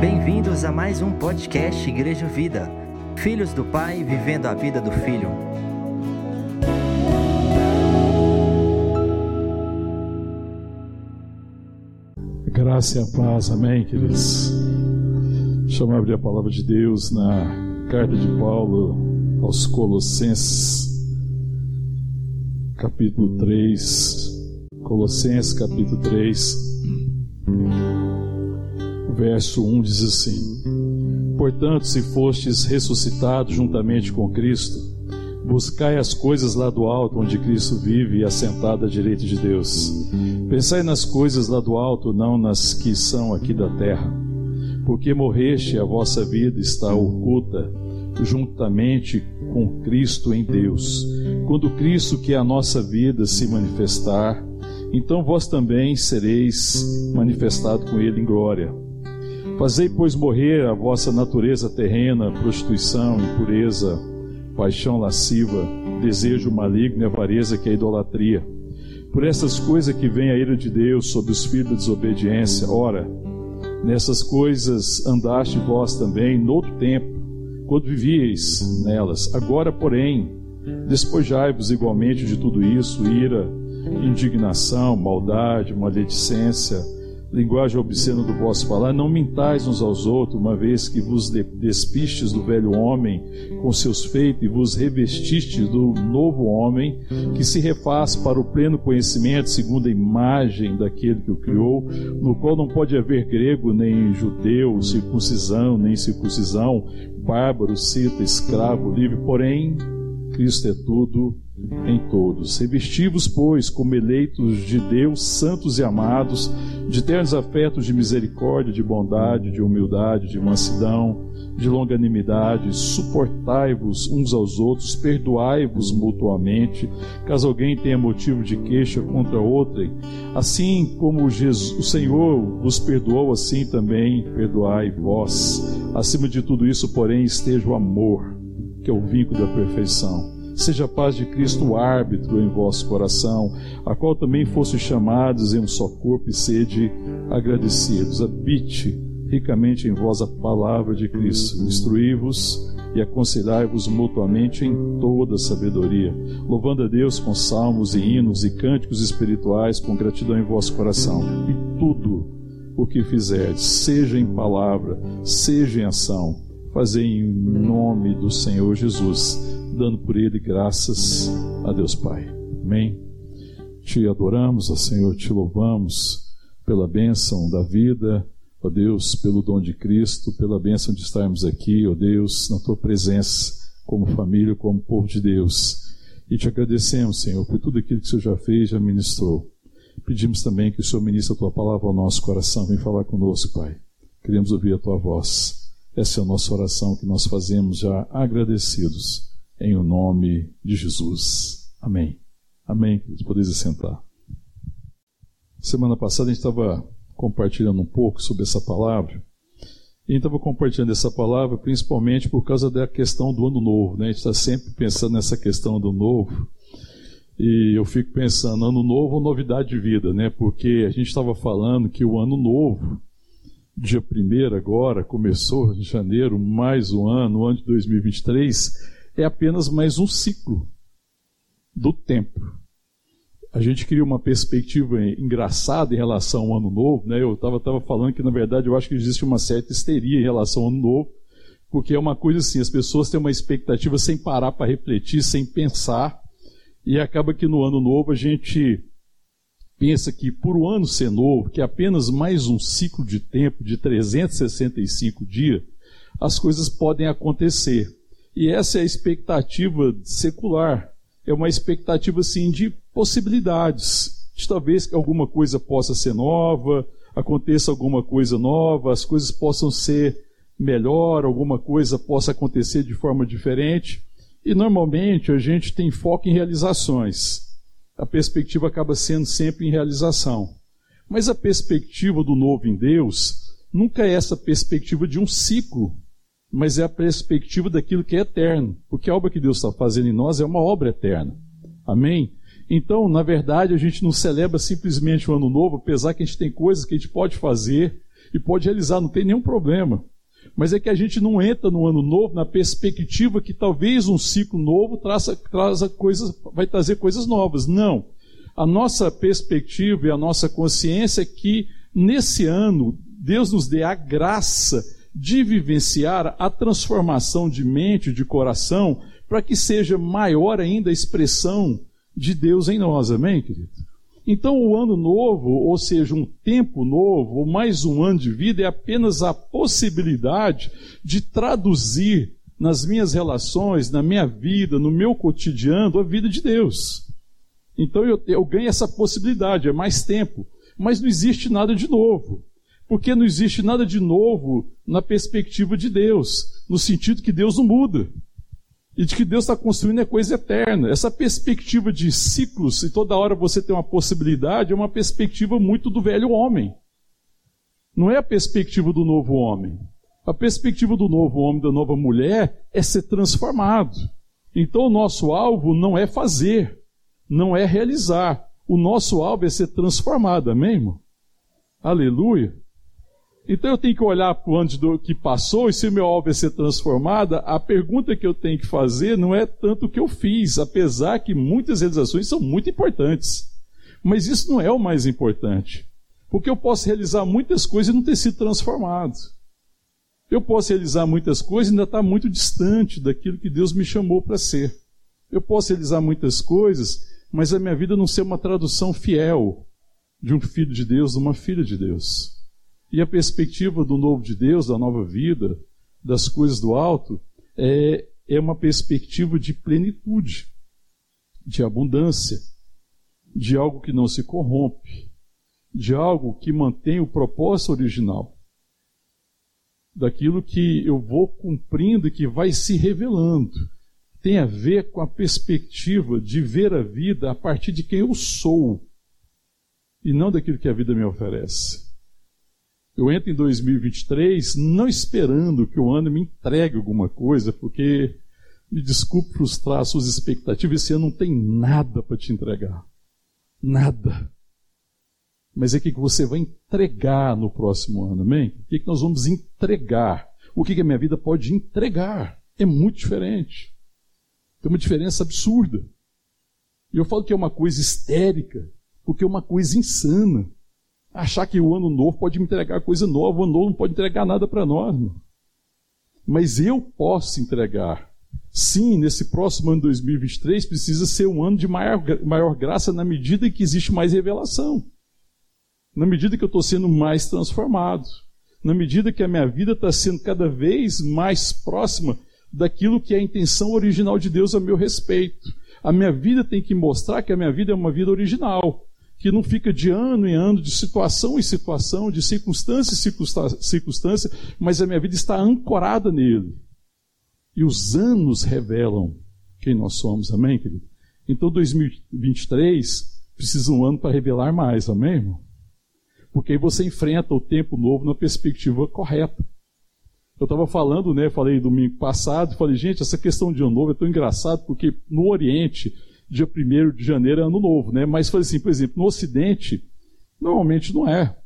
Bem-vindos a mais um podcast Igreja Vida. Filhos do Pai vivendo a vida do Filho. Graça e a paz, amém, queridos. Deixa eu abrir a palavra de Deus na carta de Paulo aos Colossenses, capítulo 3. Colossenses, capítulo 3, verso 1 diz assim: Portanto, se fostes ressuscitados juntamente com Cristo, buscai as coisas lá do alto, onde Cristo vive e assentado à direita de Deus. Pensai nas coisas lá do alto, não nas que são aqui da terra. Porque morreste e a vossa vida está oculta juntamente com Cristo em Deus. Quando Cristo, que é a nossa vida, se manifestar, então vós também sereis manifestado com Ele em glória. Fazei, pois, morrer a vossa natureza terrena, prostituição, impureza, paixão lasciva, desejo maligno e avareza, que é a idolatria. Por essas coisas que vem a ira de Deus sobre os filhos da desobediência, ora, nessas coisas andaste vós também, noutro tempo, quando vivieis nelas. Agora, porém, despojai-vos igualmente de tudo isso: ira, indignação, maldade, maledicência linguagem obscena do vosso falar, não mintais uns aos outros, uma vez que vos despistes do velho homem com seus feitos e vos revestistes do novo homem, que se refaz para o pleno conhecimento, segundo a imagem daquele que o criou, no qual não pode haver grego nem judeu, circuncisão nem circuncisão, bárbaro, cita, escravo, livre, porém Cristo é tudo em todos. Revestivos, pois, como eleitos de Deus, santos e amados, de ternos afetos de misericórdia, de bondade, de humildade, de mansidão, de longanimidade, suportai-vos uns aos outros, perdoai-vos mutuamente, caso alguém tenha motivo de queixa contra outrem, assim como Jesus, o Senhor vos perdoou, assim também perdoai vós. Acima de tudo isso, porém, esteja o amor que é o vínculo da perfeição. Seja a paz de Cristo o árbitro em vosso coração, a qual também fosse chamados em um só corpo e sede agradecidos. Habite ricamente em vós a palavra de Cristo. Instruí-vos e aconselhai-vos mutuamente em toda sabedoria, louvando a Deus com salmos e hinos e cânticos espirituais, com gratidão em vosso coração. E tudo o que fizerdes, seja em palavra, seja em ação, fazer em nome do Senhor Jesus, dando por ele graças a Deus Pai. Amém. Te adoramos, ó Senhor, te louvamos pela bênção da vida, ó Deus, pelo dom de Cristo, pela bênção de estarmos aqui, ó Deus, na tua presença, como família, como povo de Deus. E te agradecemos, Senhor, por tudo aquilo que o Senhor já fez, já ministrou. Pedimos também que o Senhor ministre a tua palavra ao nosso coração. Vem falar conosco, Pai. Queremos ouvir a tua voz. Essa é a nossa oração que nós fazemos já agradecidos em o nome de Jesus. Amém. Amém. Podeis sentar. Semana passada a gente estava compartilhando um pouco sobre essa palavra. E estava compartilhando essa palavra principalmente por causa da questão do ano novo. Né? A gente está sempre pensando nessa questão do novo. E eu fico pensando, ano novo ou novidade de vida, né? Porque a gente estava falando que o ano novo dia 1 agora, começou em janeiro, mais um ano, o ano de 2023, é apenas mais um ciclo do tempo. A gente cria uma perspectiva engraçada em relação ao ano novo, né? Eu estava falando que, na verdade, eu acho que existe uma certa histeria em relação ao ano novo, porque é uma coisa assim, as pessoas têm uma expectativa sem parar para refletir, sem pensar, e acaba que no ano novo a gente pensa que por o ano ser novo, que é apenas mais um ciclo de tempo de 365 dias, as coisas podem acontecer. E essa é a expectativa secular. É uma expectativa assim de possibilidades, de talvez que alguma coisa possa ser nova, aconteça alguma coisa nova, as coisas possam ser melhor, alguma coisa possa acontecer de forma diferente. E normalmente a gente tem foco em realizações a perspectiva acaba sendo sempre em realização. Mas a perspectiva do novo em Deus nunca é essa perspectiva de um ciclo, mas é a perspectiva daquilo que é eterno, porque a obra que Deus está fazendo em nós é uma obra eterna. Amém? Então, na verdade, a gente não celebra simplesmente o ano novo, apesar que a gente tem coisas que a gente pode fazer e pode realizar, não tem nenhum problema. Mas é que a gente não entra no ano novo na perspectiva que talvez um ciclo novo traça, traça coisas, vai trazer coisas novas. Não. A nossa perspectiva e a nossa consciência é que nesse ano Deus nos dê a graça de vivenciar a transformação de mente, de coração, para que seja maior ainda a expressão de Deus em nós. Amém, querido? Então, o ano novo, ou seja, um tempo novo, ou mais um ano de vida, é apenas a possibilidade de traduzir nas minhas relações, na minha vida, no meu cotidiano, a vida de Deus. Então, eu, eu ganho essa possibilidade, é mais tempo. Mas não existe nada de novo. Porque não existe nada de novo na perspectiva de Deus, no sentido que Deus não muda e de que Deus está construindo é coisa eterna. Essa perspectiva de ciclos, e toda hora você tem uma possibilidade, é uma perspectiva muito do velho homem. Não é a perspectiva do novo homem. A perspectiva do novo homem, da nova mulher, é ser transformado. Então o nosso alvo não é fazer, não é realizar. O nosso alvo é ser transformado, amém, irmão? Aleluia. Então eu tenho que olhar para o ano que passou e se o meu alvo é ser transformada, a pergunta que eu tenho que fazer não é tanto o que eu fiz, apesar que muitas realizações são muito importantes. Mas isso não é o mais importante. Porque eu posso realizar muitas coisas e não ter sido transformado. Eu posso realizar muitas coisas e ainda estar muito distante daquilo que Deus me chamou para ser. Eu posso realizar muitas coisas, mas a minha vida não ser uma tradução fiel de um filho de Deus, de uma filha de Deus. E a perspectiva do novo de Deus, da nova vida, das coisas do alto, é, é uma perspectiva de plenitude, de abundância, de algo que não se corrompe, de algo que mantém o propósito original, daquilo que eu vou cumprindo e que vai se revelando. Tem a ver com a perspectiva de ver a vida a partir de quem eu sou e não daquilo que a vida me oferece. Eu entro em 2023 não esperando que o ano me entregue alguma coisa, porque, me desculpe frustrar suas expectativas, esse ano não tem nada para te entregar. Nada. Mas é o que você vai entregar no próximo ano, amém? O que nós vamos entregar? O que a minha vida pode entregar? É muito diferente. Tem uma diferença absurda. E eu falo que é uma coisa histérica, porque é uma coisa insana achar que o ano novo pode me entregar coisa nova, o ano novo não pode entregar nada para nós. Mano. Mas eu posso entregar. Sim, nesse próximo ano de 2023 precisa ser um ano de maior, maior graça na medida que existe mais revelação. Na medida que eu estou sendo mais transformado. Na medida que a minha vida está sendo cada vez mais próxima daquilo que é a intenção original de Deus a meu respeito. A minha vida tem que mostrar que a minha vida é uma vida original que não fica de ano em ano, de situação em situação, de circunstância em circunstância, mas a minha vida está ancorada nele. E os anos revelam quem nós somos, amém, querido? Então 2023 precisa um ano para revelar mais, amém, irmão? Porque aí você enfrenta o tempo novo na perspectiva correta. Eu estava falando, né? Falei domingo passado, falei, gente, essa questão de ano novo é tão engraçado porque no Oriente dia 1 de janeiro é ano novo, né? Mas foi assim, por exemplo, no Ocidente, normalmente não é.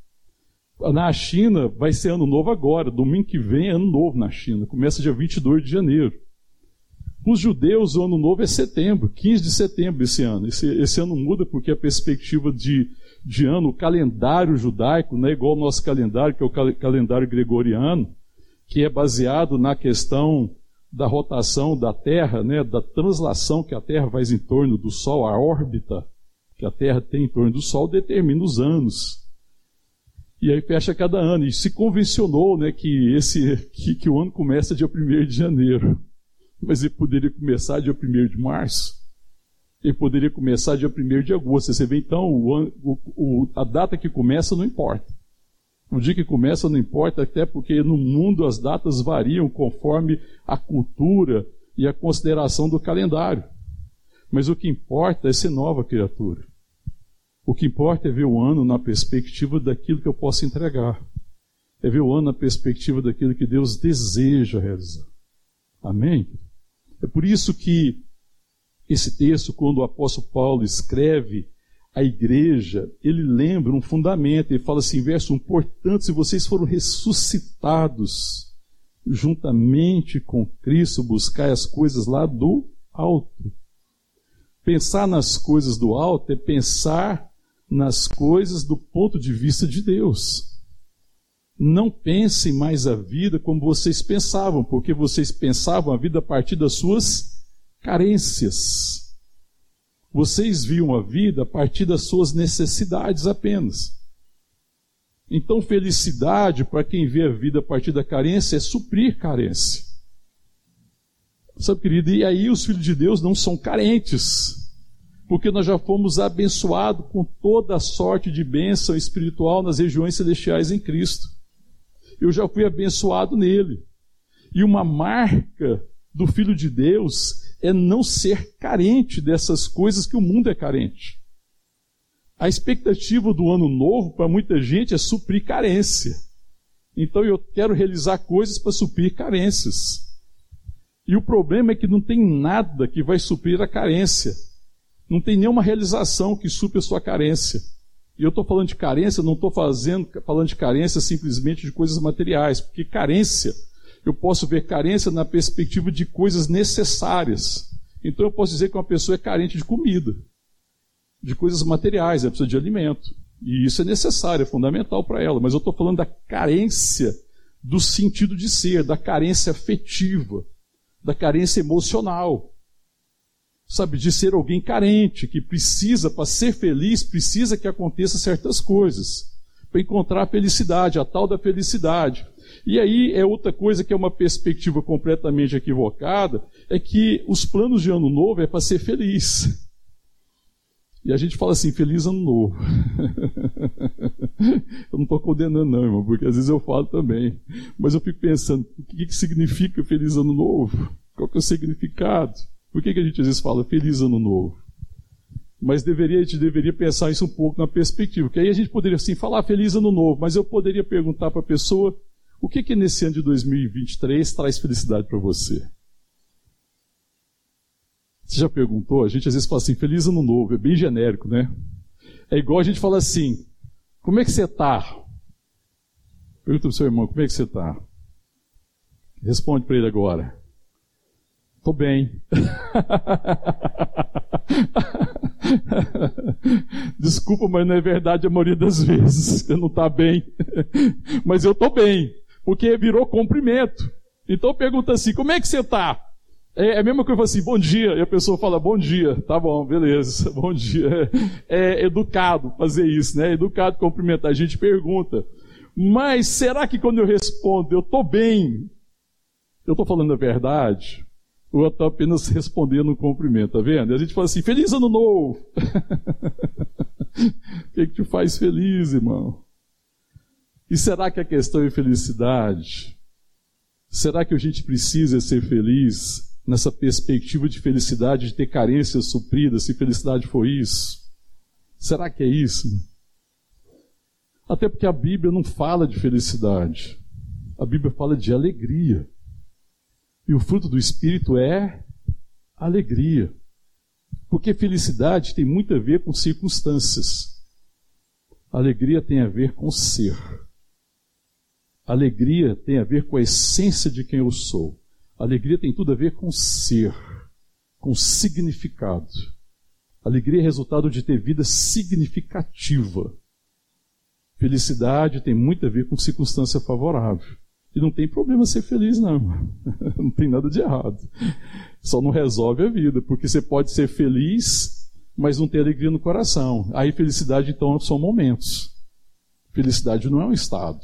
Na China vai ser ano novo agora, domingo que vem é ano novo na China, começa dia 22 de janeiro. Os judeus, o ano novo é setembro, 15 de setembro esse ano. Esse, esse ano muda porque a perspectiva de, de ano, o calendário judaico, não é igual ao nosso calendário, que é o calendário gregoriano, que é baseado na questão da rotação da Terra, né, da translação que a Terra faz em torno do Sol, a órbita que a Terra tem em torno do Sol, determina os anos. E aí fecha cada ano. E se convencionou né, que, esse, que, que o ano começa dia 1 de janeiro. Mas ele poderia começar dia 1 de março. Ele poderia começar dia 1 de agosto. Você vê então, o, o, a data que começa não importa. O dia que começa não importa, até porque no mundo as datas variam conforme a cultura e a consideração do calendário. Mas o que importa é ser nova criatura. O que importa é ver o ano na perspectiva daquilo que eu posso entregar. É ver o ano na perspectiva daquilo que Deus deseja realizar. Amém? É por isso que esse texto, quando o apóstolo Paulo escreve a igreja, ele lembra um fundamento, ele fala assim, verso 1, portanto, se vocês foram ressuscitados juntamente com Cristo, buscar as coisas lá do alto. Pensar nas coisas do alto é pensar nas coisas do ponto de vista de Deus. Não pensem mais a vida como vocês pensavam, porque vocês pensavam a vida a partir das suas carências. Vocês viam a vida a partir das suas necessidades apenas. Então, felicidade para quem vê a vida a partir da carência é suprir carência. Sabe, querido, e aí os filhos de Deus não são carentes, porque nós já fomos abençoados com toda a sorte de bênção espiritual nas regiões celestiais em Cristo. Eu já fui abençoado nele. E uma marca do filho de Deus é não ser carente dessas coisas que o mundo é carente. A expectativa do ano novo para muita gente é suprir carência. Então eu quero realizar coisas para suprir carências. E o problema é que não tem nada que vai suprir a carência. Não tem nenhuma realização que supre a sua carência. E eu estou falando de carência, não estou falando de carência simplesmente de coisas materiais, porque carência eu posso ver carência na perspectiva de coisas necessárias. Então eu posso dizer que uma pessoa é carente de comida, de coisas materiais, ela precisa de alimento. E isso é necessário, é fundamental para ela. Mas eu estou falando da carência do sentido de ser, da carência afetiva, da carência emocional. Sabe, de ser alguém carente, que precisa, para ser feliz, precisa que aconteça certas coisas. Para encontrar a felicidade, a tal da felicidade. E aí é outra coisa que é uma perspectiva completamente equivocada, é que os planos de ano novo é para ser feliz. E a gente fala assim, feliz ano novo. eu não estou condenando não, irmão, porque às vezes eu falo também. Mas eu fico pensando, o que, que significa feliz ano novo? Qual que é o significado? Por que, que a gente às vezes fala feliz ano novo? Mas deveria, a gente deveria pensar isso um pouco na perspectiva, porque aí a gente poderia assim falar feliz ano novo, mas eu poderia perguntar para a pessoa o que que nesse ano de 2023 traz felicidade para você? Você já perguntou? A gente às vezes fala assim, feliz ano novo, é bem genérico, né? É igual a gente fala assim, como é que você está? Pergunta para o seu irmão, como é que você está? Responde para ele agora. Estou bem. Desculpa, mas não é verdade a maioria das vezes. Você não está bem. mas eu estou bem porque virou cumprimento. Então pergunta assim: como é que você está? É, a mesma coisa assim, bom dia, e a pessoa fala, bom dia, tá bom, beleza, bom dia. É, é educado fazer isso, né? É educado cumprimentar. A gente pergunta, mas será que quando eu respondo, eu estou bem, eu estou falando a verdade? Ou eu estou apenas respondendo um cumprimento, tá vendo? E a gente fala assim, feliz ano novo! o que, que te faz feliz, irmão? E será que a questão é felicidade? Será que a gente precisa ser feliz nessa perspectiva de felicidade, de ter carências supridas, se felicidade for isso? Será que é isso? Até porque a Bíblia não fala de felicidade. A Bíblia fala de alegria. E o fruto do Espírito é alegria. Porque felicidade tem muito a ver com circunstâncias. Alegria tem a ver com ser. Alegria tem a ver com a essência de quem eu sou. Alegria tem tudo a ver com ser, com significado. Alegria é resultado de ter vida significativa. Felicidade tem muito a ver com circunstância favorável. E não tem problema ser feliz, não. não tem nada de errado. Só não resolve a vida, porque você pode ser feliz, mas não ter alegria no coração. Aí felicidade, então, são momentos. Felicidade não é um estado.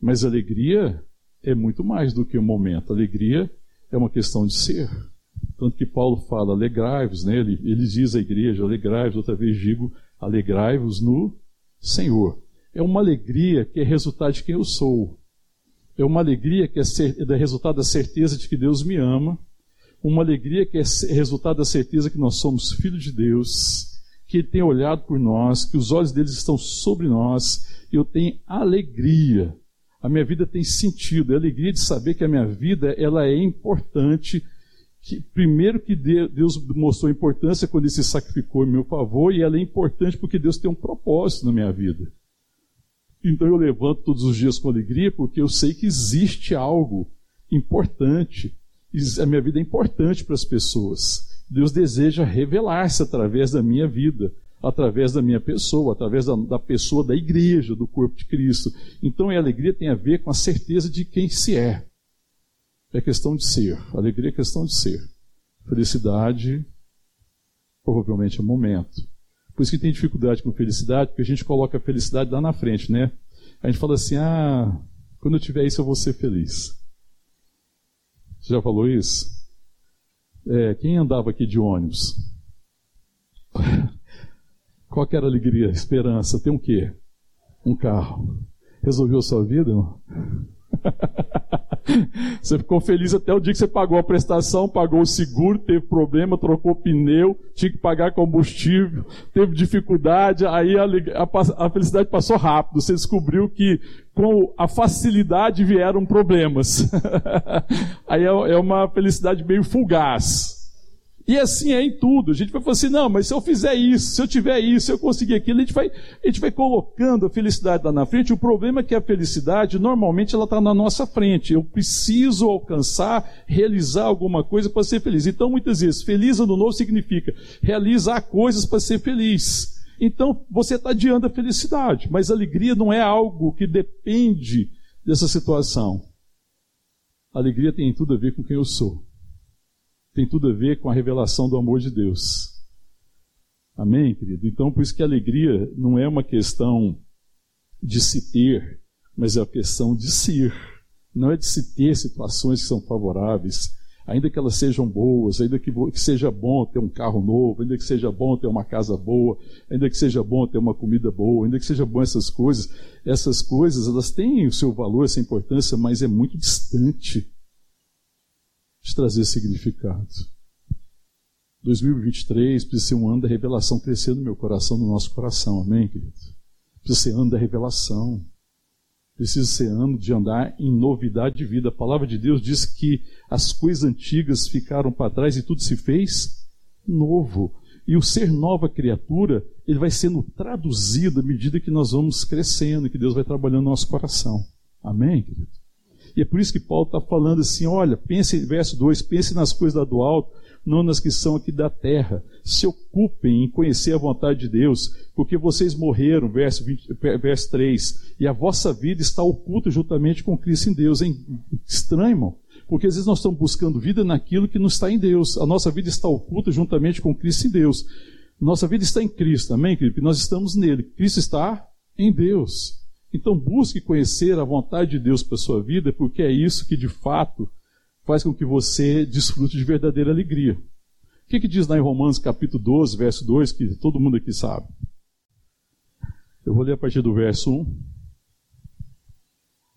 Mas alegria é muito mais do que um momento. Alegria é uma questão de ser. Tanto que Paulo fala, alegrai-vos, né? ele, ele diz à igreja, alegrai-vos, outra vez digo, alegrai-vos no Senhor. É uma alegria que é resultado de quem eu sou. É uma alegria que é, ser, é resultado da certeza de que Deus me ama. Uma alegria que é resultado da certeza que nós somos filhos de Deus, que Ele tem olhado por nós, que os olhos deles estão sobre nós. Eu tenho alegria a minha vida tem sentido, é a alegria de saber que a minha vida ela é importante que, primeiro que Deus mostrou importância quando ele se sacrificou em meu favor, e ela é importante porque Deus tem um propósito na minha vida. Então eu levanto todos os dias com alegria porque eu sei que existe algo importante. A minha vida é importante para as pessoas. Deus deseja revelar-se através da minha vida, através da minha pessoa, através da, da, pessoa da igreja, do corpo de Cristo. Então a alegria tem a ver com a certeza de quem se é. É questão de ser. Alegria é questão de ser. Felicidade, provavelmente é momento. Por isso que tem dificuldade com felicidade, porque a gente coloca a felicidade lá na frente, né? A gente fala assim: ah, quando eu tiver isso eu vou ser feliz. Você já falou isso? É, quem andava aqui de ônibus? Qual era a alegria, a esperança? Tem um quê? Um carro. Resolveu a sua vida, irmão? Você ficou feliz até o dia que você pagou a prestação, pagou o seguro, teve problema, trocou pneu, tinha que pagar combustível, teve dificuldade, aí a, a, a felicidade passou rápido. Você descobriu que com a facilidade vieram problemas. aí é, é uma felicidade meio fugaz. E assim é em tudo. A gente vai falar assim, não, mas se eu fizer isso, se eu tiver isso, se eu conseguir aquilo, a gente vai, a gente vai colocando a felicidade lá na frente. O problema é que a felicidade, normalmente, ela está na nossa frente. Eu preciso alcançar, realizar alguma coisa para ser feliz. Então, muitas vezes, feliz ano novo significa realizar coisas para ser feliz. Então, você está adiando a felicidade. Mas a alegria não é algo que depende dessa situação. A alegria tem tudo a ver com quem eu sou tem tudo a ver com a revelação do amor de Deus. Amém, querido? Então, por isso que a alegria não é uma questão de se ter, mas é uma questão de ser. Não é de se ter situações que são favoráveis, ainda que elas sejam boas, ainda que, que seja bom ter um carro novo, ainda que seja bom ter uma casa boa, ainda que seja bom ter uma comida boa, ainda que seja bom essas coisas. Essas coisas, elas têm o seu valor, essa importância, mas é muito distante de trazer significado. 2023 precisa ser um ano da revelação crescer no meu coração, no nosso coração, amém, querido? Precisa ser ano da revelação. Precisa ser ano de andar em novidade de vida. A palavra de Deus diz que as coisas antigas ficaram para trás e tudo se fez novo. E o ser nova criatura, ele vai sendo traduzido à medida que nós vamos crescendo, que Deus vai trabalhando no nosso coração. Amém, querido? E é por isso que Paulo está falando assim: olha, pense, verso 2, pense nas coisas do alto, não nas que são aqui da terra. Se ocupem em conhecer a vontade de Deus, porque vocês morreram, verso, 20, verso 3, e a vossa vida está oculta juntamente com Cristo em Deus. É estranho, irmão. Porque às vezes nós estamos buscando vida naquilo que não está em Deus. A nossa vida está oculta juntamente com Cristo em Deus. Nossa vida está em Cristo, amém, querido? Nós estamos nele. Cristo está em Deus. Então busque conhecer a vontade de Deus para a sua vida, porque é isso que de fato faz com que você desfrute de verdadeira alegria. O que, que diz lá em Romanos capítulo 12, verso 2, que todo mundo aqui sabe? Eu vou ler a partir do verso 1.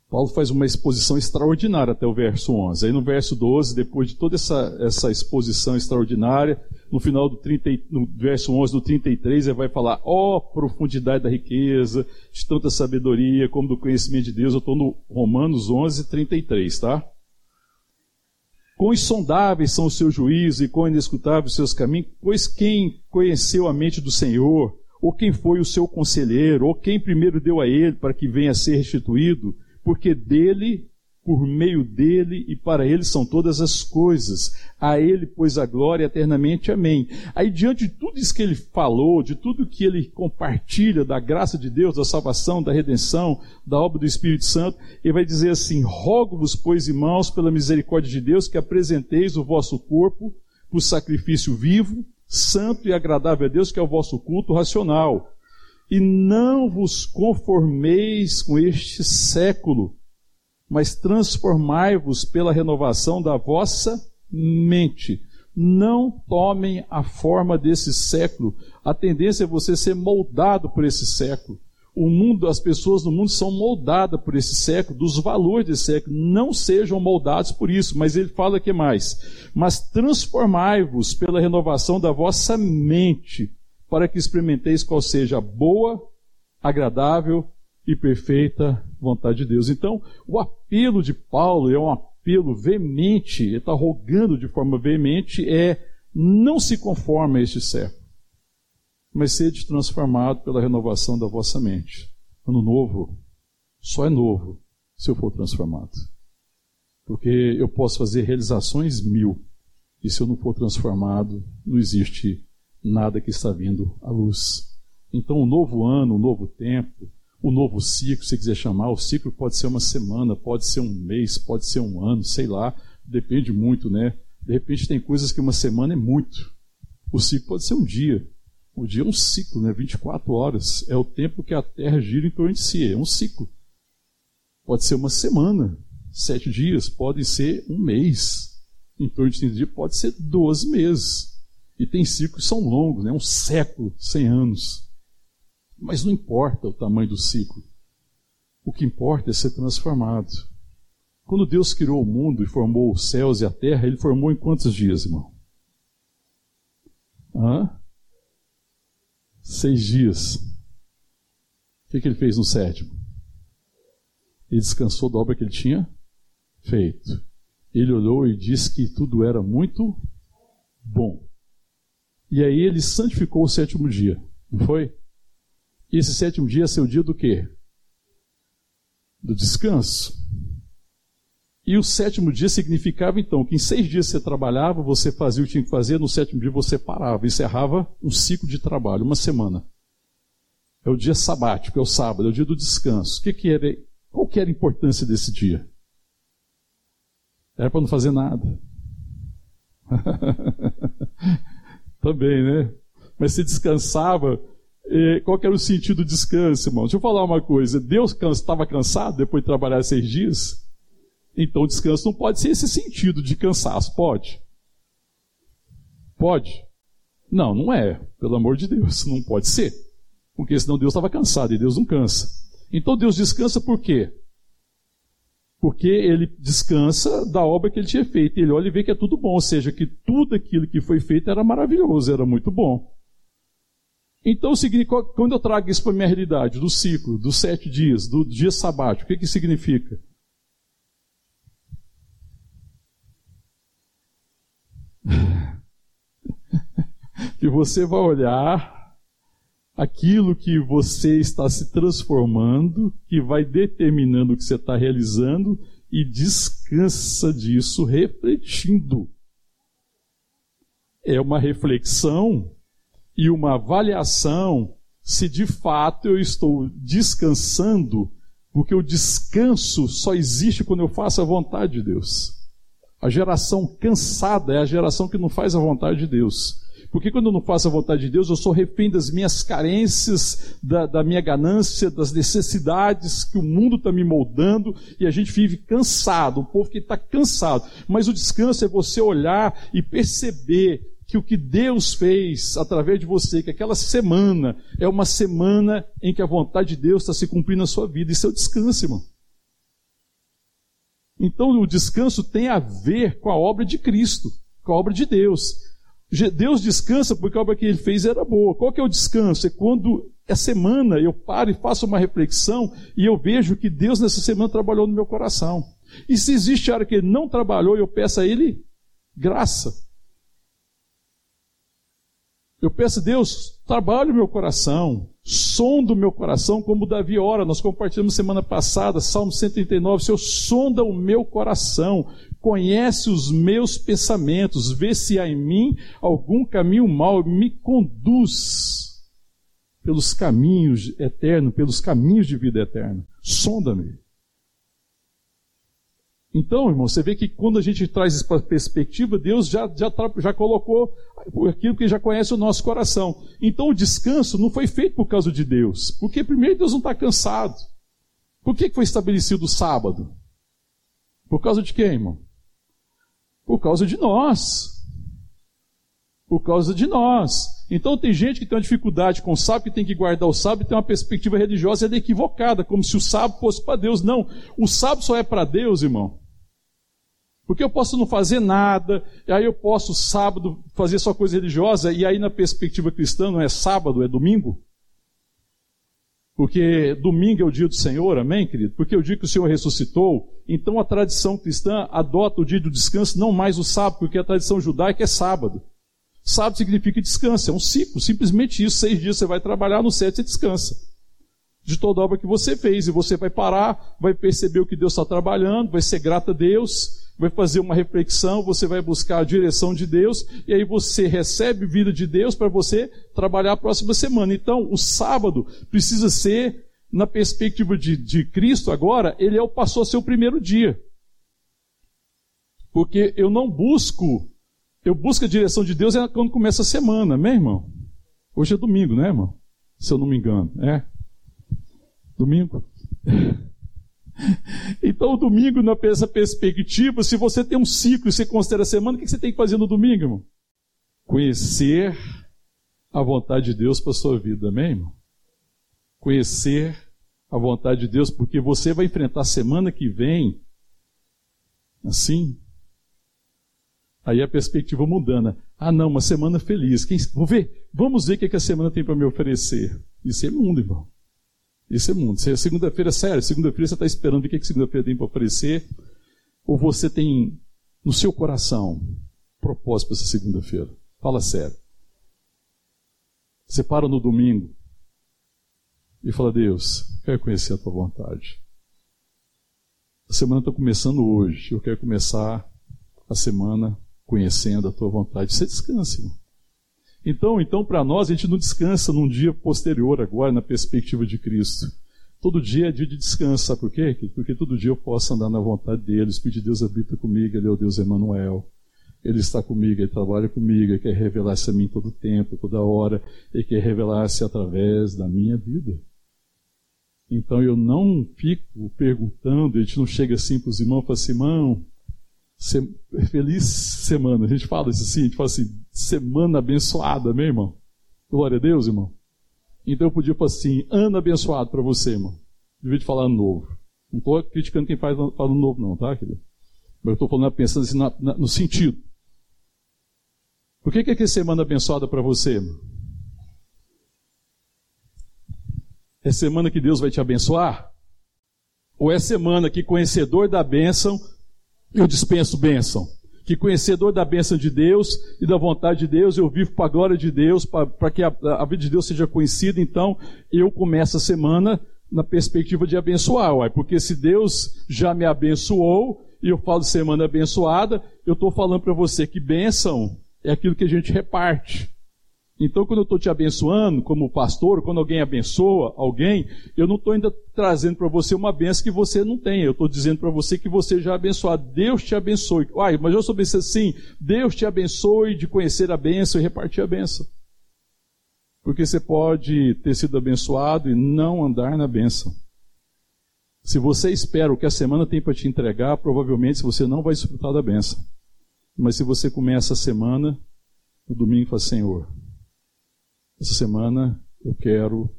Paulo faz uma exposição extraordinária até o verso 11. Aí no verso 12, depois de toda essa, essa exposição extraordinária, no final do 30, no verso 11 do 33, ele vai falar: ó oh, profundidade da riqueza, de tanta sabedoria, como do conhecimento de Deus. Eu estou no Romanos 11, 33, tá? Quão insondáveis são os seus juízos e quão inescutáveis os seus caminhos, pois quem conheceu a mente do Senhor, ou quem foi o seu conselheiro, ou quem primeiro deu a ele para que venha a ser restituído, porque dele por meio dele e para ele são todas as coisas. A ele, pois, a glória eternamente. Amém. Aí, diante de tudo isso que ele falou, de tudo que ele compartilha da graça de Deus, da salvação, da redenção, da obra do Espírito Santo, ele vai dizer assim: Rogo-vos, pois, irmãos, pela misericórdia de Deus, que apresenteis o vosso corpo por sacrifício vivo, santo e agradável a Deus, que é o vosso culto racional. E não vos conformeis com este século mas transformai-vos pela renovação da vossa mente. Não tomem a forma desse século. A tendência é você ser moldado por esse século. O mundo, as pessoas no mundo são moldadas por esse século, dos valores desse século. Não sejam moldados por isso, mas ele fala que mais. Mas transformai-vos pela renovação da vossa mente, para que experimenteis qual seja a boa, agradável e perfeita vontade de Deus. Então, o apelo de Paulo é um apelo veemente, ele está rogando de forma veemente, é não se conforme a este século, mas sede transformado pela renovação da vossa mente. Ano novo só é novo se eu for transformado. Porque eu posso fazer realizações mil, e se eu não for transformado, não existe nada que está vindo à luz. Então, o novo ano, o novo tempo, o novo ciclo, se quiser chamar, o ciclo pode ser uma semana, pode ser um mês, pode ser um ano, sei lá, depende muito, né? De repente tem coisas que uma semana é muito. O ciclo pode ser um dia. O dia é um ciclo, né? 24 horas. É o tempo que a Terra gira em torno de si. É um ciclo. Pode ser uma semana. Sete dias. Pode ser um mês. Em torno de 30 dias. Pode ser 12 meses. E tem ciclos que são longos, né? Um século, 100 anos. Mas não importa o tamanho do ciclo. O que importa é ser transformado. Quando Deus criou o mundo e formou os céus e a terra, ele formou em quantos dias, irmão? Hã? Seis dias. O que, que ele fez no sétimo? Ele descansou da obra que ele tinha feito. Ele olhou e disse que tudo era muito bom. E aí ele santificou o sétimo dia, não foi? E esse sétimo dia é seu dia do quê? Do descanso. E o sétimo dia significava então que em seis dias você trabalhava, você fazia o que tinha que fazer, no sétimo dia você parava, encerrava um ciclo de trabalho, uma semana. É o dia sabático, é o sábado, é o dia do descanso. O que, que era, qual que era a importância desse dia? Era para não fazer nada. Também, né? Mas se descansava qual era o sentido do descanso, irmão? Deixa eu falar uma coisa. Deus estava cansado depois de trabalhar seis dias? Então descanso não pode ser esse sentido de cansaço, pode? Pode? Não, não é. Pelo amor de Deus, não pode ser. Porque senão Deus estava cansado e Deus não cansa. Então Deus descansa por quê? Porque ele descansa da obra que ele tinha feito. Ele olha e vê que é tudo bom, ou seja, que tudo aquilo que foi feito era maravilhoso, era muito bom. Então, quando eu trago isso para a minha realidade, do ciclo, dos sete dias, do dia sabático, o que, que significa? que você vai olhar aquilo que você está se transformando, que vai determinando o que você está realizando e descansa disso refletindo. É uma reflexão e uma avaliação se de fato eu estou descansando, porque o descanso só existe quando eu faço a vontade de Deus. A geração cansada é a geração que não faz a vontade de Deus. Porque quando eu não faço a vontade de Deus, eu sou refém das minhas carências, da, da minha ganância, das necessidades que o mundo está me moldando, e a gente vive cansado, um povo que está cansado. Mas o descanso é você olhar e perceber que o que Deus fez através de você, que aquela semana é uma semana em que a vontade de Deus está se cumprindo na sua vida. Isso é o descanso, irmão. Então o descanso tem a ver com a obra de Cristo, com a obra de Deus. Deus descansa porque a obra que ele fez era boa. Qual que é o descanso? É quando a semana eu paro e faço uma reflexão e eu vejo que Deus nessa semana trabalhou no meu coração. E se existe área que ele não trabalhou, eu peço a ele graça. Eu peço, Deus, trabalhe o meu coração, sonda o meu coração, como Davi ora. Nós compartilhamos semana passada, Salmo 139. Senhor, sonda o meu coração, conhece os meus pensamentos, vê se há em mim algum caminho mau, me conduz pelos caminhos eternos, pelos caminhos de vida eterna. Sonda-me. Então, irmão, você vê que quando a gente traz isso para perspectiva, Deus já, já, já colocou aquilo que já conhece o nosso coração. Então, o descanso não foi feito por causa de Deus. Porque, primeiro, Deus não está cansado. Por que foi estabelecido o sábado? Por causa de quem, irmão? Por causa de nós. Por causa de nós. Então tem gente que tem uma dificuldade com o sábado, que tem que guardar o sábado e tem uma perspectiva religiosa equivocada, como se o sábado fosse para Deus. Não, o sábado só é para Deus, irmão. Porque eu posso não fazer nada, e aí eu posso sábado fazer só coisa religiosa, e aí na perspectiva cristã não é sábado, é domingo. Porque domingo é o dia do Senhor, amém, querido? Porque o dia que o Senhor ressuscitou, então a tradição cristã adota o dia do descanso, não mais o sábado, porque a tradição judaica é sábado. Sábado significa descanso, é um ciclo, simplesmente isso. Seis dias você vai trabalhar, no sete você descansa. De toda obra que você fez, e você vai parar, vai perceber o que Deus está trabalhando, vai ser grato a Deus, vai fazer uma reflexão, você vai buscar a direção de Deus, e aí você recebe vida de Deus para você trabalhar a próxima semana. Então, o sábado precisa ser, na perspectiva de, de Cristo agora, ele é, passou a ser o primeiro dia. Porque eu não busco, eu busco a direção de Deus é quando começa a semana, né, irmão? Hoje é domingo, né, irmão? Se eu não me engano, é? Domingo? Então, o domingo, nessa perspectiva, se você tem um ciclo e você considera a semana, o que você tem que fazer no domingo, irmão? Conhecer a vontade de Deus para a sua vida, amém, irmão? Conhecer a vontade de Deus, porque você vai enfrentar a semana que vem assim. Aí a perspectiva mudando. Ah, não, uma semana feliz. Quem, vou ver, vamos ver o que a semana tem para me oferecer. Isso é mundo, irmão. Isso é mundo. Se é segunda-feira, sério, segunda-feira você está esperando o que, que segunda-feira tem para oferecer, ou você tem no seu coração propósito para essa segunda-feira? Fala sério. Você para no domingo e fala: Deus, quero conhecer a tua vontade. A semana está começando hoje. Eu quero começar a semana conhecendo a tua vontade. Você descansa, irmão. Então, então para nós, a gente não descansa num dia posterior agora, na perspectiva de Cristo. Todo dia é dia de descanso, sabe por quê? Porque todo dia eu posso andar na vontade dele, de Deus habita comigo, ele é o Deus Emanuel. Ele está comigo, ele trabalha comigo, ele quer revelar-se a mim todo tempo, toda hora, ele quer revelar-se através da minha vida. Então eu não fico perguntando, a gente não chega assim para os irmãos e fala assim, irmão, feliz semana. A gente fala isso assim, a gente fala assim, semana abençoada, meu irmão. Glória a Deus, irmão. Então eu podia falar assim, ano abençoado para você, irmão. Devia de falar ano novo. Não estou criticando quem faz ano novo, não, tá, querido? Mas eu estou falando, pensando assim na, na, no sentido. Por que, que é que é semana abençoada para você, irmão? É semana que Deus vai te abençoar? Ou é semana que conhecedor da bênção eu dispenso bênção. Que conhecedor da bênção de Deus e da vontade de Deus, eu vivo para a glória de Deus, para que a, a, vida de Deus seja conhecida, então eu começo a semana na perspectiva de abençoar, uai, porque se Deus já me abençoou, e eu falo semana abençoada, eu estou falando para você que bênção é aquilo que a gente reparte. Então, quando eu estou te abençoando, como pastor, quando alguém abençoa alguém, eu não estou ainda trazendo para você uma benção que você não tem. Eu estou dizendo para você que você já é abençoado. Deus te abençoe. Uai, mas eu sou benção sim. Deus te abençoe de conhecer a benção e repartir a benção. Porque você pode ter sido abençoado e não andar na benção. Se você espera o que a semana tem para te entregar, provavelmente você não vai desfrutar da benção. Mas se você começa a semana, no domingo fala, Senhor, essa semana eu quero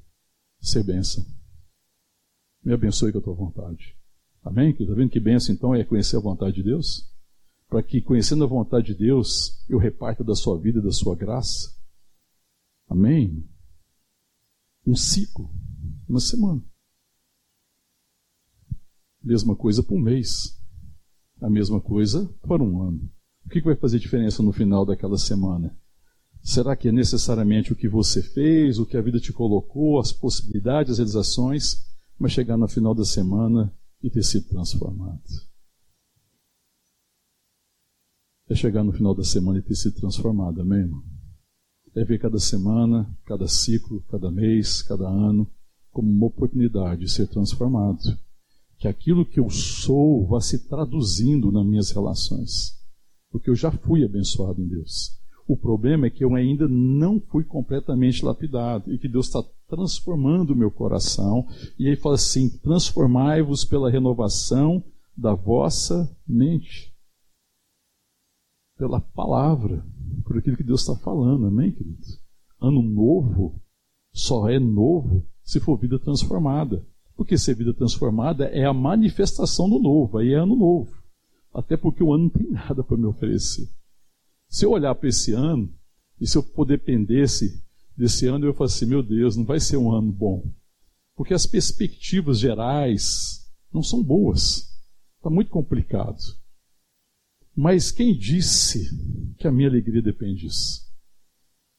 ser bênção. Me abençoe com a tua vontade. Amém? Está vendo que bênção então é conhecer a vontade de Deus? Para que, conhecendo a vontade de Deus, eu reparta da sua vida e da sua graça. Amém? Um ciclo, uma semana. Mesma coisa por um mês. A mesma coisa para um ano. O que vai fazer diferença no final daquela semana? Será que é necessariamente o que você fez, o que a vida te colocou, as possibilidades, as realizações, mas chegar no final da semana e ter sido transformado? É chegar no final da semana e ter sido transformado, amém, irmão? É ver cada semana, cada ciclo, cada mês, cada ano, como uma oportunidade de ser transformado. Que aquilo que eu sou vá se traduzindo nas minhas relações. Porque eu já fui abençoado em Deus. O problema é que eu ainda não fui completamente lapidado e que Deus está transformando o meu coração. E aí fala assim: transformai-vos pela renovação da vossa mente. Pela palavra, por aquilo que Deus está falando, amém, queridos? Ano novo só é novo se for vida transformada. Porque ser vida transformada é a manifestação do novo, aí é ano novo. Até porque o ano não tem nada para me oferecer. Se eu olhar para esse ano, e se eu dependesse desse ano, eu falo assim: meu Deus, não vai ser um ano bom. porque as perspectivas gerais não são boas. Está muito complicado. Mas quem disse que a minha alegria depende disso?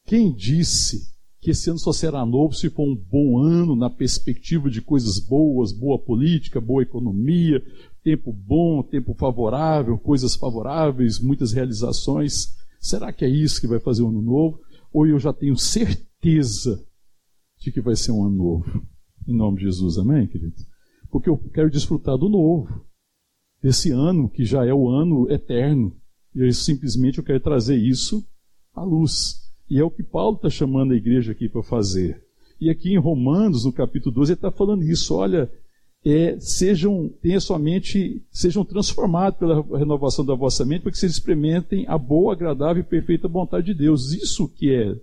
Quem disse que esse ano só será novo se for um bom ano na perspectiva de coisas boas, boa política, boa economia, tempo bom, tempo favorável, coisas favoráveis, muitas realizações? Será que é isso que vai fazer o ano novo? Ou eu já tenho certeza de que vai ser um ano novo? Em nome de Jesus, amém, querido? Porque eu quero desfrutar do novo, desse ano que já é o ano eterno. E eu simplesmente eu quero trazer isso à luz. E é o que Paulo está chamando a igreja aqui para fazer. E aqui em Romanos, no capítulo 12, ele está falando isso. Olha, é, sejam, tenha sua mente, sejam transformados pela renovação da vossa mente, para que vocês experimentem a boa, agradável e perfeita vontade de Deus. Isso que é,